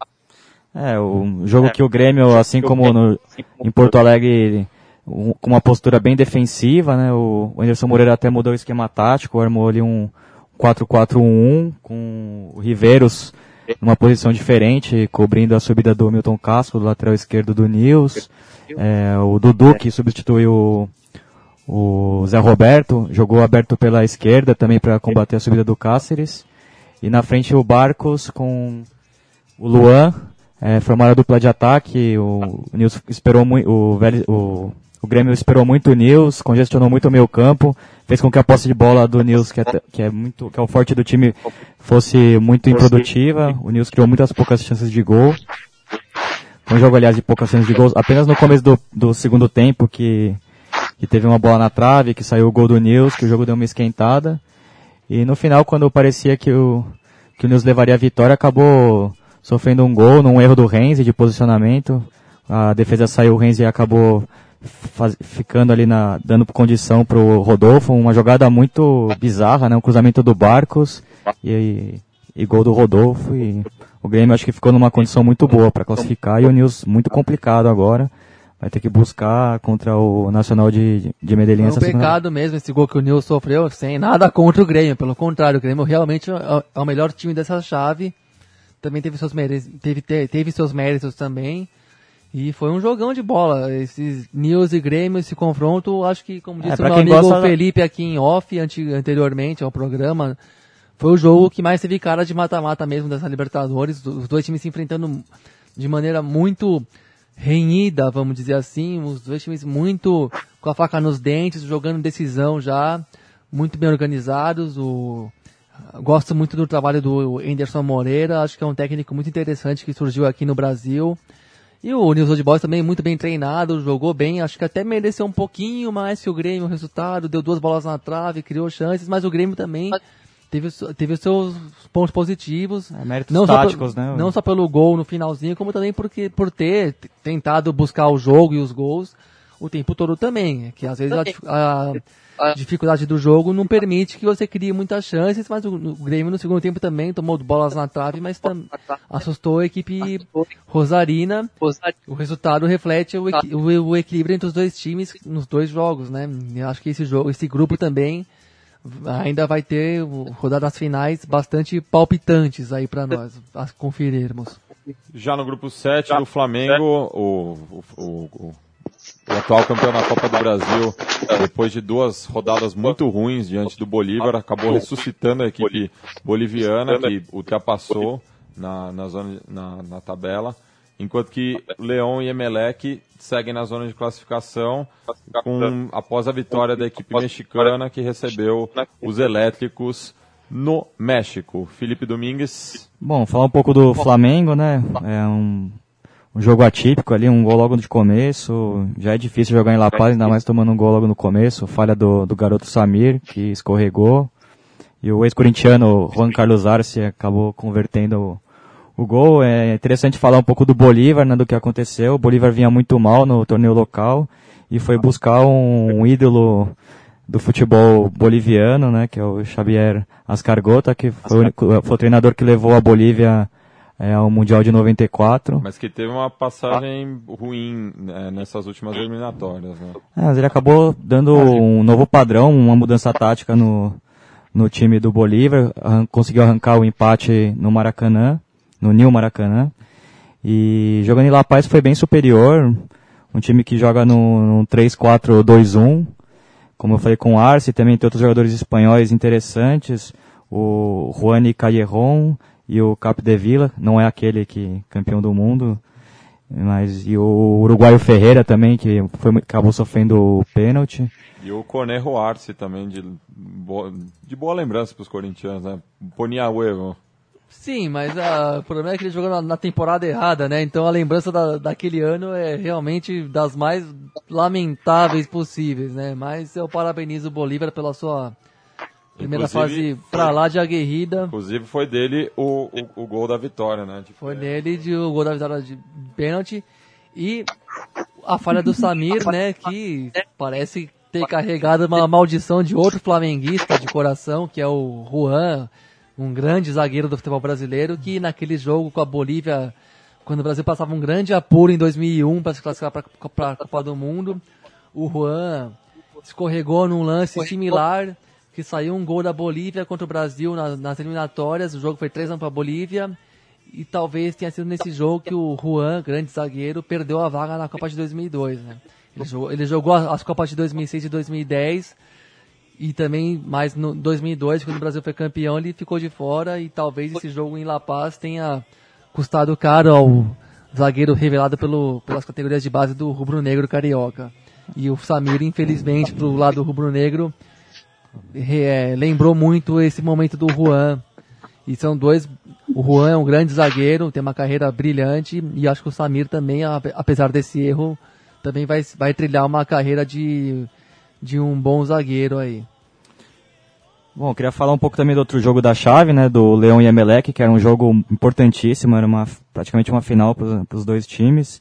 Speaker 2: É, o jogo que o Grêmio, assim como no, em Porto Alegre, com uma postura bem defensiva, né? O, o Anderson Moreira até mudou o esquema tático, armou ali um 4-4-1 com o Riveiros numa posição diferente, cobrindo a subida do Milton Casco, do lateral esquerdo do Nils. É, o Dudu, que substituiu o, Zé Roberto, jogou aberto pela esquerda também para combater a subida do Cáceres. E na frente o Barcos com o Luan, é, formaram a dupla de ataque, o, o Nils esperou muito, o, o, o Grêmio esperou muito o Nils, congestionou muito o meio campo, fez com que a posse de bola do Nils, que é, que é muito, que é o forte do time, fosse muito improdutiva. O Nils criou muitas poucas chances de gol. Foi um jogo, aliás, de poucas chances de gols. Apenas no começo do, do segundo tempo que, que teve uma bola na trave, que saiu o gol do Nils, que o jogo deu uma esquentada. E no final, quando parecia que o, que o Nils levaria a vitória, acabou sofrendo um gol num erro do Renzi de posicionamento. A defesa saiu, o Renzi acabou faz- ficando ali na, dando condição pro Rodolfo, uma jogada muito bizarra, né? Um cruzamento do Barcos e, e gol do Rodolfo e o Grêmio acho que ficou numa condição muito boa para classificar e o Nils muito complicado agora. Vai ter que buscar contra o Nacional de, de Medellín
Speaker 3: Foi um pecado mesmo esse gol que o Nil sofreu, sem nada contra o Grêmio. Pelo contrário, o Grêmio realmente é é o melhor time dessa chave. Também teve seus, mere... teve, te- teve seus méritos também. E foi um jogão de bola. Esses Nils e Grêmio, esse confronto, acho que, como disse o
Speaker 2: É, pra
Speaker 3: meu amigo
Speaker 2: gosta-
Speaker 3: Felipe aqui em off, anteriormente ao programa, foi o jogo que mais teve cara de mata-mata mesmo dessa Libertadores. Os dois times se enfrentando de maneira muito renhida, vamos dizer assim. Os dois times muito com a faca nos dentes, jogando decisão já, muito bem organizados. O, gosto muito do trabalho do Anderson Moreira, acho que é um técnico muito interessante que surgiu aqui no Brasil. E o Nilson de Boys também muito bem treinado, jogou bem, acho que até mereceu um pouquinho mais que o Grêmio o resultado, deu duas bolas na trave, criou chances, mas o Grêmio também teve, os- teve os seus pontos positivos.
Speaker 2: É, méritos
Speaker 3: não
Speaker 2: táticos,
Speaker 3: só,
Speaker 2: né?
Speaker 3: Não só pelo gol no finalzinho, como também porque, por ter tentado buscar o jogo e os gols o tempo todo também. Que às vezes a, a dificuldade do jogo não permite que você crie muitas chances, mas o, o Grêmio no segundo tempo também tomou bolas na trave, mas tam, assustou a equipe rosarina. O resultado reflete o, o- o equilíbrio entre os dois times nos dois jogos, né? Eu acho que esse jogo, esse grupo também ainda vai ter rodadas finais bastante palpitantes aí para nós a conferirmos.
Speaker 1: Já no grupo 7, o Flamengo, o, o, o, o- o atual campeão da Copa do Brasil, depois de duas rodadas muito ruins diante do Bolívar, acabou ressuscitando a equipe boliviana, que ultrapassou na, na, zona, na, na tabela, enquanto que Leão e Emelec seguem na zona de classificação com, após a vitória da equipe mexicana, que recebeu os elétricos no México. Felipe Domingues.
Speaker 2: Bom, falar um pouco do Flamengo, né? É um, um jogo atípico ali, um gol logo de começo. Já é difícil jogar em La Paz, ainda mais tomando um gol logo no começo. Falha do, do garoto Samir, que escorregou. E o ex-corintiano Juan Carlos Arce acabou convertendo o, gol. É interessante falar um pouco do Bolívar, né, do que aconteceu. O Bolívar vinha muito mal no torneio local e foi buscar um, um ídolo do futebol boliviano, né, que é o Xavier Ascargota, que foi o, único- foi o treinador que levou a Bolívia é, ao Mundial de 94.
Speaker 1: Mas que teve uma passagem ruim né, nessas últimas eliminatórias, né?
Speaker 2: É, mas ele acabou dando um novo padrão, uma mudança tática no, no time do Bolívar, arran conseguiu arrancar o empate no Maracanã, no New Maracanã, e jogando em La Paz foi bem superior, um time que joga no, no 3-4-2-1, como eu falei com o Arce, também tem outros jogadores espanhóis interessantes, o Juani Callejon e o Cap de Vila, não é aquele que campeão do mundo, mas e o uruguaio Ferreira também, que foi, acabou sofrendo o pênalti.
Speaker 1: E o Cornejo Arce também, de boa, de boa lembrança para os corintianos, né? Ponia huevo.
Speaker 3: Sim, mas a, o problema é que ele jogou na, na temporada errada, né? Então a lembrança da, daquele ano é realmente das mais lamentáveis possíveis, né? Mas eu parabenizo o Bolívar pela sua primeira
Speaker 1: Inclusive,
Speaker 3: fase pra lá de aguerrida.
Speaker 1: Inclusive foi dele o, o, o gol da vitória, né? De
Speaker 3: Foi nele de, o gol da vitória de pênalti. E a falha do Samir, né? Que parece ter carregado uma maldição de outro flamenguista de coração, que é o Juan, um grande zagueiro do futebol brasileiro, que naquele jogo com a Bolívia, quando o Brasil passava um grande apuro em 2001 para se classificar para a Copa do Mundo, o Juan escorregou num lance similar, que saiu um gol da Bolívia contra o Brasil nas, nas eliminatórias, o jogo foi 3 para a Bolívia, e talvez tenha sido nesse jogo que o Juan, grande zagueiro, perdeu a vaga na Copa de 2002, né? Ele jogou, ele jogou as Copas de 2006 e 2010 e também mais no 2002, quando o Brasil foi campeão, ele ficou de fora e talvez esse jogo em La Paz tenha custado caro ao zagueiro revelado pelo, pelas categorias de base do rubro-negro carioca. E o Samir, infelizmente, pro lado rubro-negro, é, lembrou muito esse momento do Juan. E são dois. O Juan é um grande zagueiro, tem uma carreira brilhante, e acho que o Samir também, ape- apesar desse erro, também vai, vai trilhar uma carreira de, de um bom zagueiro aí.
Speaker 2: Bom, queria falar um pouco também do outro jogo da chave, né, do Leão e Emelec, que era um jogo importantíssimo, era uma, praticamente uma final para os dois times.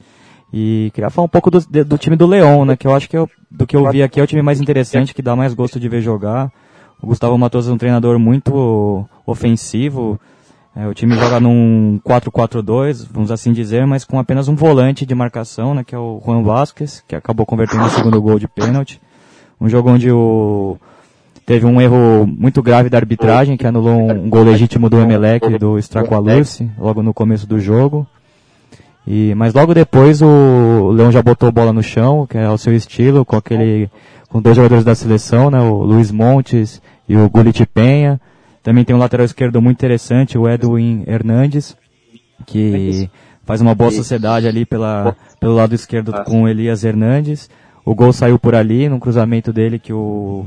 Speaker 2: E queria falar um pouco do, do time do Leão, né, que eu acho que eu- do que eu vi aqui é o time mais interessante, que dá mais gosto de ver jogar. O Gustavo Matos é um treinador muito ofensivo. É, o time joga num 4-4-2, vamos assim dizer, mas com apenas um volante de marcação, né, que é o Juan Vasquez, que acabou convertendo o segundo gol de pênalti. Um jogo onde o Teve um erro muito grave da arbitragem, que anulou um, gol legítimo do Emelec e do Stracoalurce, logo no começo do jogo. E, mas logo depois o Leão já botou bola no chão, que é ao seu estilo, com aquele, com dois jogadores da seleção, né, o Luiz Montes e o Gullit Penha. Também tem um lateral esquerdo muito interessante, o Edwin Hernandes, que faz uma boa sociedade ali pela, pelo lado esquerdo com o Elias Hernandes. O gol saiu por ali, num cruzamento dele que o,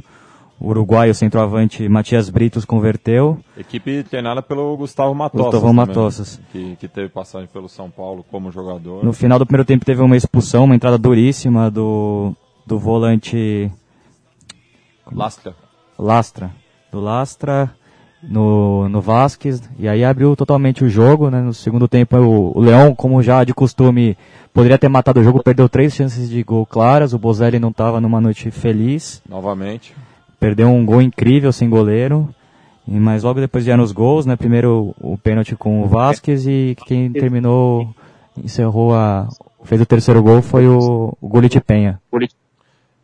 Speaker 2: o uruguaio centroavante Matias Britos converteu.
Speaker 1: Equipe treinada pelo Gustavo Matossas.
Speaker 2: Gustavo
Speaker 1: também,
Speaker 2: Matossas.
Speaker 1: Que, que teve passagem pelo São Paulo como jogador.
Speaker 2: No final do primeiro tempo teve uma expulsão, uma entrada duríssima do, do volante
Speaker 1: Lastra.
Speaker 2: Lastra. Do Lastra no, no Vasquez. E aí abriu totalmente o jogo, né? No segundo tempo o, o Leão, como já de costume, poderia ter matado o jogo, perdeu três chances de gol claras. O Bozelli não estava numa noite feliz.
Speaker 1: Novamente.
Speaker 2: Perdeu um gol incrível sem goleiro. E, mas logo depois vieram os gols, né? Primeiro o pênalti com o Vasquez e quem terminou, encerrou a. fez o terceiro gol foi o, o Gullit Penha.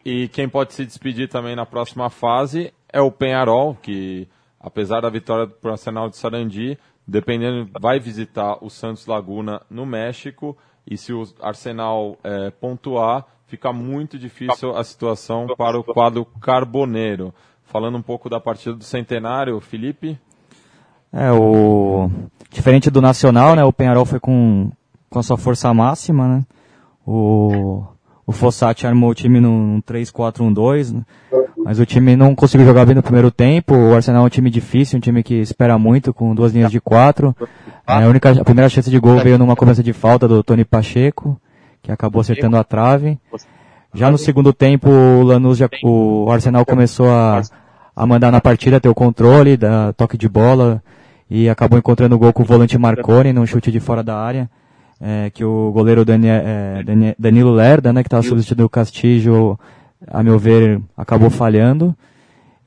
Speaker 1: E quem pode se despedir também na próxima fase é o Penharol, que apesar da vitória do Arsenal de Sarandi, dependendo, vai visitar o Santos Laguna no México. E se o Arsenal eh, pontuar, fica muito difícil a situação para o quadro carboneiro. Falando um pouco da partida do Centenário, Felipe.
Speaker 2: É, o. Diferente do Nacional, né? O Penharol foi com, com a sua força máxima, né? O. O Fossati armou o time num 3-4-1-2, né? mas o time não conseguiu jogar bem no primeiro tempo. O Arsenal é um time difícil, um time que espera muito, com duas linhas de quatro. É, a, única, a primeira chance de gol veio numa cobrança de falta do Tony Pacheco, que acabou acertando a trave. Já no segundo tempo, o Lanús, já, o Arsenal começou a, a mandar na partida, ter o controle, da toque de bola, e acabou encontrando o gol com o volante Marconi, num chute de fora da área, é, que o goleiro é, Dani- Danilo Lerda, né, que estava substituindo o Castillo, a meu ver, acabou falhando.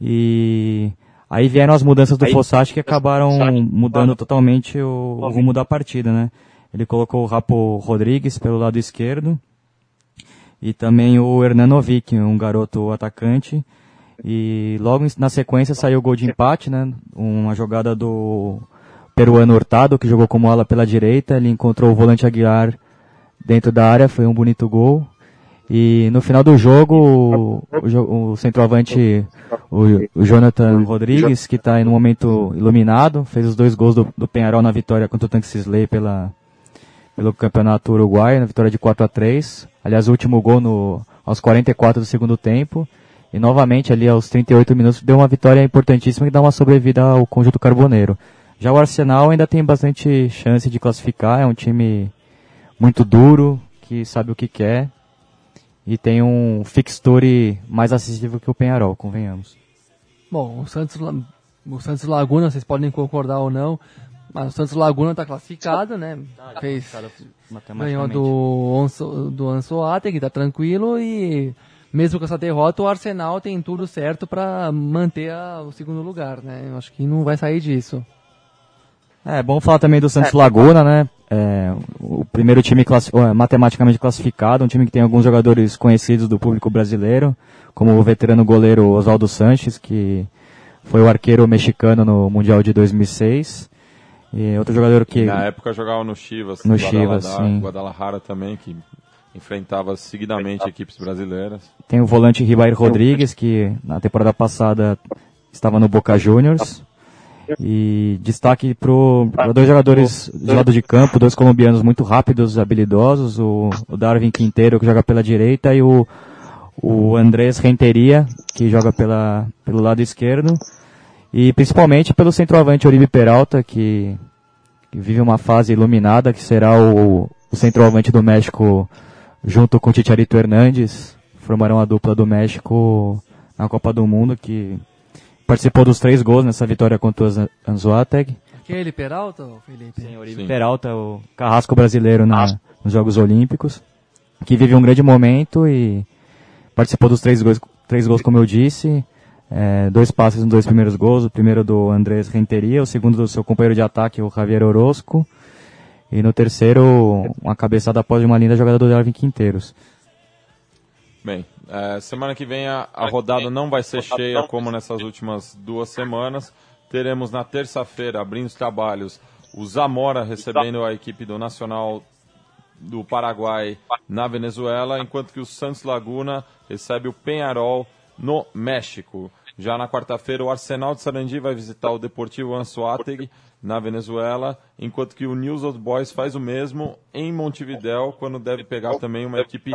Speaker 2: E Aí vieram as mudanças do Fossati que acabaram mudando totalmente o, o rumo da partida, né? Ele colocou o Rapo Rodrigues pelo lado esquerdo e também o Hernanovic, um garoto atacante. E logo na sequência saiu o gol de empate, né? Uma jogada do peruano Hurtado, que jogou como ala pela direita. Ele encontrou o volante Aguiar dentro da área, foi um bonito gol. E no final do jogo, o, o centroavante, o, o, Jonathan Rodrigues, que está no momento iluminado, fez os dois gols do, do Penharol na vitória contra o Tanque Sisley pela, pelo Campeonato Uruguai, na vitória de 4 a 3 Aliás, o último gol no, aos 44 do segundo tempo. E novamente ali aos 38 minutos deu uma vitória importantíssima que dá uma sobrevida ao conjunto carboneiro. Já o Arsenal ainda tem bastante chance de classificar, é um time muito duro, que sabe o que quer e tem um fixture mais acessível que o Penharol, convenhamos.
Speaker 3: Bom, o Santos, o Santos Laguna, vocês podem concordar ou não, mas o Santos Laguna está classificado, né? Ah, Fez, ganhou do, Onso, do Ansoate, que está tranquilo, e mesmo com essa derrota, o Arsenal tem tudo certo para manter a, o segundo lugar, né? Eu acho que não vai sair disso.
Speaker 2: É bom falar também do Santos Laguna, né? É, o primeiro time é, matematicamente classificado, um time que tem alguns jogadores conhecidos do público brasileiro, como o veterano goleiro Oswaldo Sanches, que foi o arqueiro mexicano no Mundial de 2006. E outro jogador que...
Speaker 1: Na época jogava no Chivas.
Speaker 2: No Chivas, sim.
Speaker 1: Guadalajara também, que enfrentava seguidamente equipes brasileiras.
Speaker 2: Tem o volante Ribair Rodrigues, que na temporada passada estava no Boca Juniors. E destaque para dois jogadores de lado de campo, dois colombianos muito rápidos, habilidosos, o, o Darwin Quinteiro, que joga pela direita, e o, o Andrés Renteria, que joga pela, pelo lado esquerdo. E principalmente pelo centroavante Oribe Peralta, que, que vive uma fase iluminada, que será o, o centroavante do México junto com o Chicharito Hernandes. Formarão a dupla do México na Copa do Mundo, que participou dos três gols nessa vitória contra o Anzuateg.
Speaker 3: Aquele Peralta, Felipe?
Speaker 2: Sim, Sim. Peralta, o carrasco brasileiro na, nos Jogos Olímpicos, que vive um grande momento e participou dos três gols, três gols como eu disse, é, dois passes nos dois primeiros gols, o primeiro do Andrés Renteria, o segundo do seu companheiro de ataque, o Javier Orozco, e no terceiro, uma cabeçada após uma linda jogada do Darwin Quinteiros.
Speaker 1: Bem, é, semana que vem a, a rodada não vai ser cheia como nessas últimas duas semanas. Teremos na terça-feira, abrindo os trabalhos, o Zamora recebendo a equipe do Nacional do Paraguai na Venezuela, enquanto que o Santos Laguna recebe o Penharol no México. Já na quarta-feira, o Arsenal de Sarandi vai visitar o Deportivo Anzoátegui na Venezuela, enquanto que o News Old Boys faz o mesmo em Montevidéu, quando deve pegar também uma equipe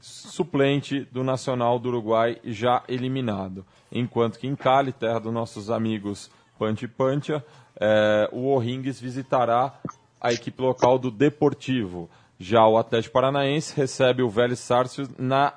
Speaker 1: suplente do Nacional do Uruguai já eliminado. Enquanto que em Cali, terra dos nossos amigos Panti Pantia, é, o O'Rings visitará a equipe local do Deportivo. Já o Atlético Paranaense recebe o Vélez Sarsfield na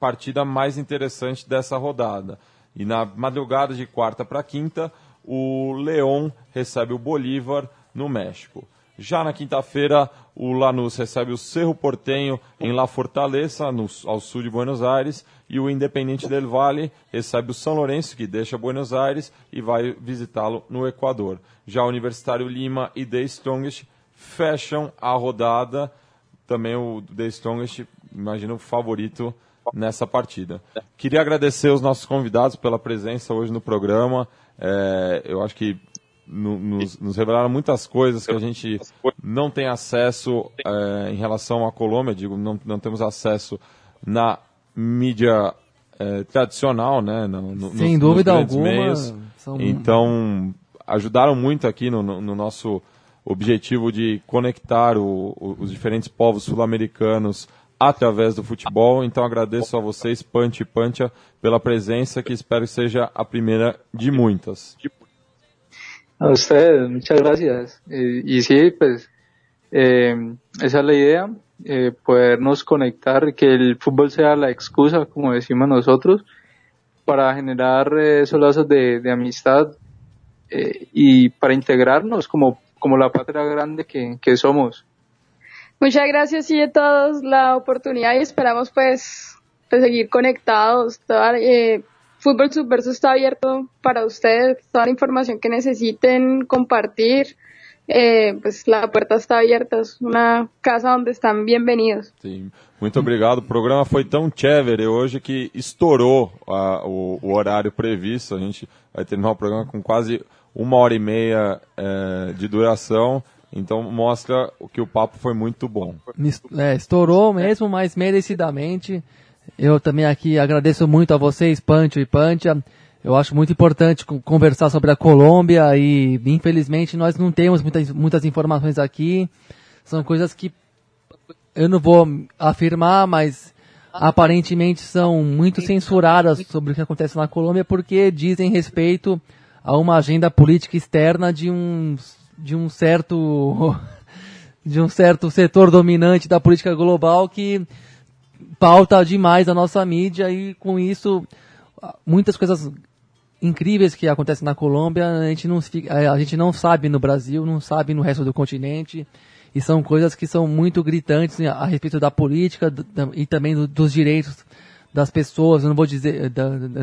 Speaker 1: partida mais interessante dessa rodada. E na madrugada de quarta para quinta, o León recebe o Bolívar no México. Já na quinta-feira, o Lanús recebe o Cerro Portenho em La Fortaleza, no, ao sul de Buenos Aires, e o Independente del Valle recebe o São Lourenço, que deixa Buenos Aires e vai visitá-lo no Equador. Já o Universitário Lima e The Strongest fecham a rodada. Também o The Strongest, imagino, favorito nessa partida. Queria agradecer os nossos convidados pela presença hoje no programa. É, eu acho que no, nos, nos, revelaram muitas coisas que a gente não tem acesso é, em relação à Colômbia, digo, não, não temos acesso na mídia é, tradicional, né? No, no,
Speaker 3: Sem
Speaker 1: nos,
Speaker 3: dúvida
Speaker 1: nos
Speaker 3: alguma.
Speaker 1: Meios. São... Então, ajudaram muito aqui no, no nosso objetivo de conectar o, o, os diferentes povos sul-americanos através do futebol. Então agradeço a vocês, Pancho e Pancha, pela presença, que espero que seja a primeira de muitas.
Speaker 4: A ustedes, muchas gracias. Eh, y sí, pues eh, esa es la idea, eh, podernos conectar, que el fútbol sea la excusa, como decimos nosotros, para generar eh, esos lazos de, de amistad eh, y para integrarnos como, como la patria grande que, que somos.
Speaker 5: Muchas gracias y a todos la oportunidad y esperamos pues, pues seguir conectados. Toda, eh, Fútbol Subverso está abierto para ustedes, toda la información que necesiten compartir. Eh, pues la puerta está abierta, es una casa donde están bienvenidos.
Speaker 7: Sim, muito obrigado. O programa foi tão chévere hoje que estourou a, o, o, horário previsto. A gente vai terminar o programa com quase uma hora e meia é, de duração. Então mostra que o papo foi muito bom.
Speaker 3: É, estourou mesmo, mas merecidamente. Eu também aqui agradeço muito a vocês, Pancho e Pancha. Eu acho muito importante conversar sobre a Colômbia e, infelizmente, nós não temos muitas, muitas informações aqui. São coisas que eu não vou afirmar, mas aparentemente são muito censuradas sobre o que acontece na Colômbia porque dizem respeito a uma agenda política externa de um, de um certo de um certo setor dominante da política global que pauta demais a nossa mídia e com isso muitas coisas incríveis que acontecem na Colômbia a gente não a gente não sabe no Brasil não sabe no resto do continente e são coisas que são muito gritantes a respeito da política e também dos direitos das pessoas eu não vou dizer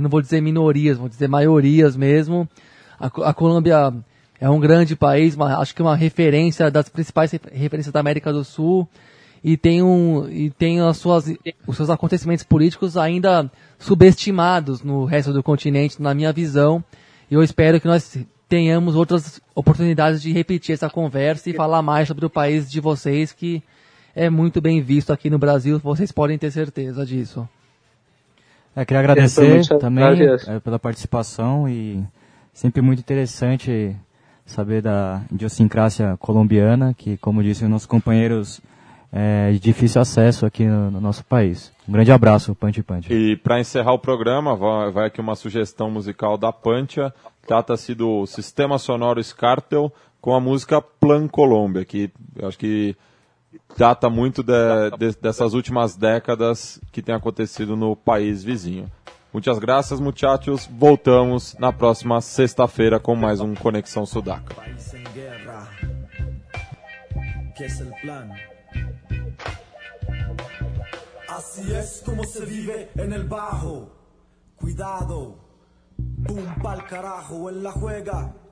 Speaker 3: não vou dizer minorias vou dizer maiorias mesmo. A, a Colômbia é um grande país uma, acho que uma referência das principais referências da América do Sul e tem, um, e tem as suas, os seus acontecimentos políticos ainda subestimados no resto do continente, na minha visão. E eu espero que nós tenhamos outras oportunidades de repetir essa conversa e falar mais sobre o país de vocês, que é muito bem visto aqui no Brasil, vocês podem ter certeza disso.
Speaker 2: É, queria agradecer também é, pela participação e sempre muito interessante saber da idiosincrásia colombiana, que, como disse, nossos companheiros é, de difícil acesso aqui no, no, nosso país. Um grande abraço, Pancha Pancha.
Speaker 7: E para encerrar o programa, vai, aqui uma sugestão musical da Pancha. Trata-se do Sistema Sonoro Scartel com a música Plan Colômbia, que acho que trata muito de, de, dessas últimas décadas que tem acontecido no país vizinho. Muitas graças, muchachos. Voltamos na próxima sexta-feira com mais um Conexão Sudaca. Así es como se vive en el bajo. Cuidado, boom pa'l carajo en la juega.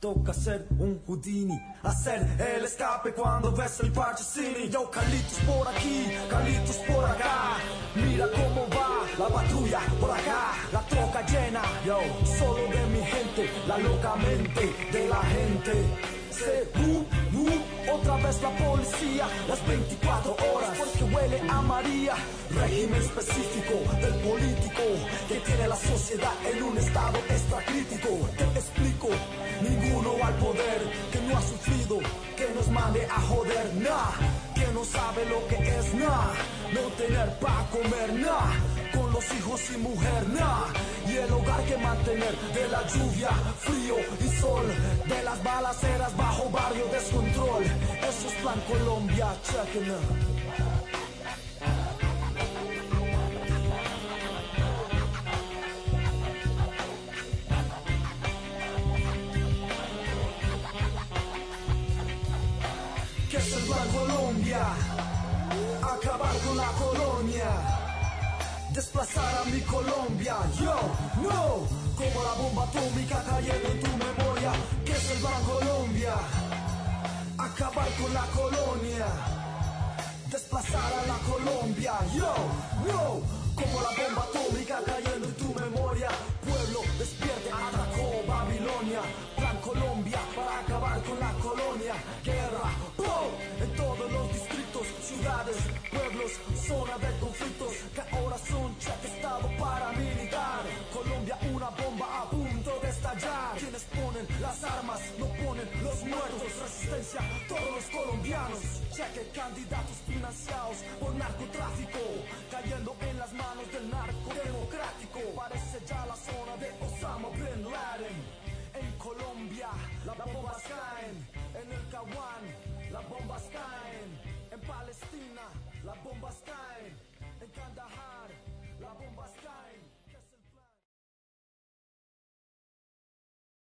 Speaker 7: Toca ser un Houdini, hacer el escape cuando ves el parche cine. Yo, Carlitos por aquí, Carlitos por acá. Mira cómo va la patrulla por acá, la troca llena. Yo, solo de mi gente, la loca mente de la gente se otra vez la policía, las 24 horas, porque huele a María. Régimen específico del político que tiene la sociedad en un estado extra crítico. Te explico, ninguno al poder que no ha sufrido, que nos mande a joder, que no sabe lo que es, nah, no tener pa' comer, nah, con los hijos y mujer, nah y el hogar que mantener de la lluvia, frío y sol, de las balaceras bajo barrio descontrol. Eso es plan Colombia, chequen. Acabar con la colonia desplazar a mi Colombia. Yo, no, como la bomba atómica cayendo en tu memoria, que es el Ban Colombia. Acabar con la colonia, desplazar a la Colombia. Yo, no, como la bomba atómica cayendo en tu memoria. Pueblo, despierte, atacó Babilonia. Plan Colombia para acabar con la colonia. Guerra, zona de conflictos que ahora son cheque estado paramilitar. Colombia, una bomba a punto de estallar. Quienes ponen las armas no ponen los muertos. Resistencia, todos los colombianos. Cheque candidatos financiados por narcotráfico. Cayendo en las manos del narco democrático. Parece ya la zona de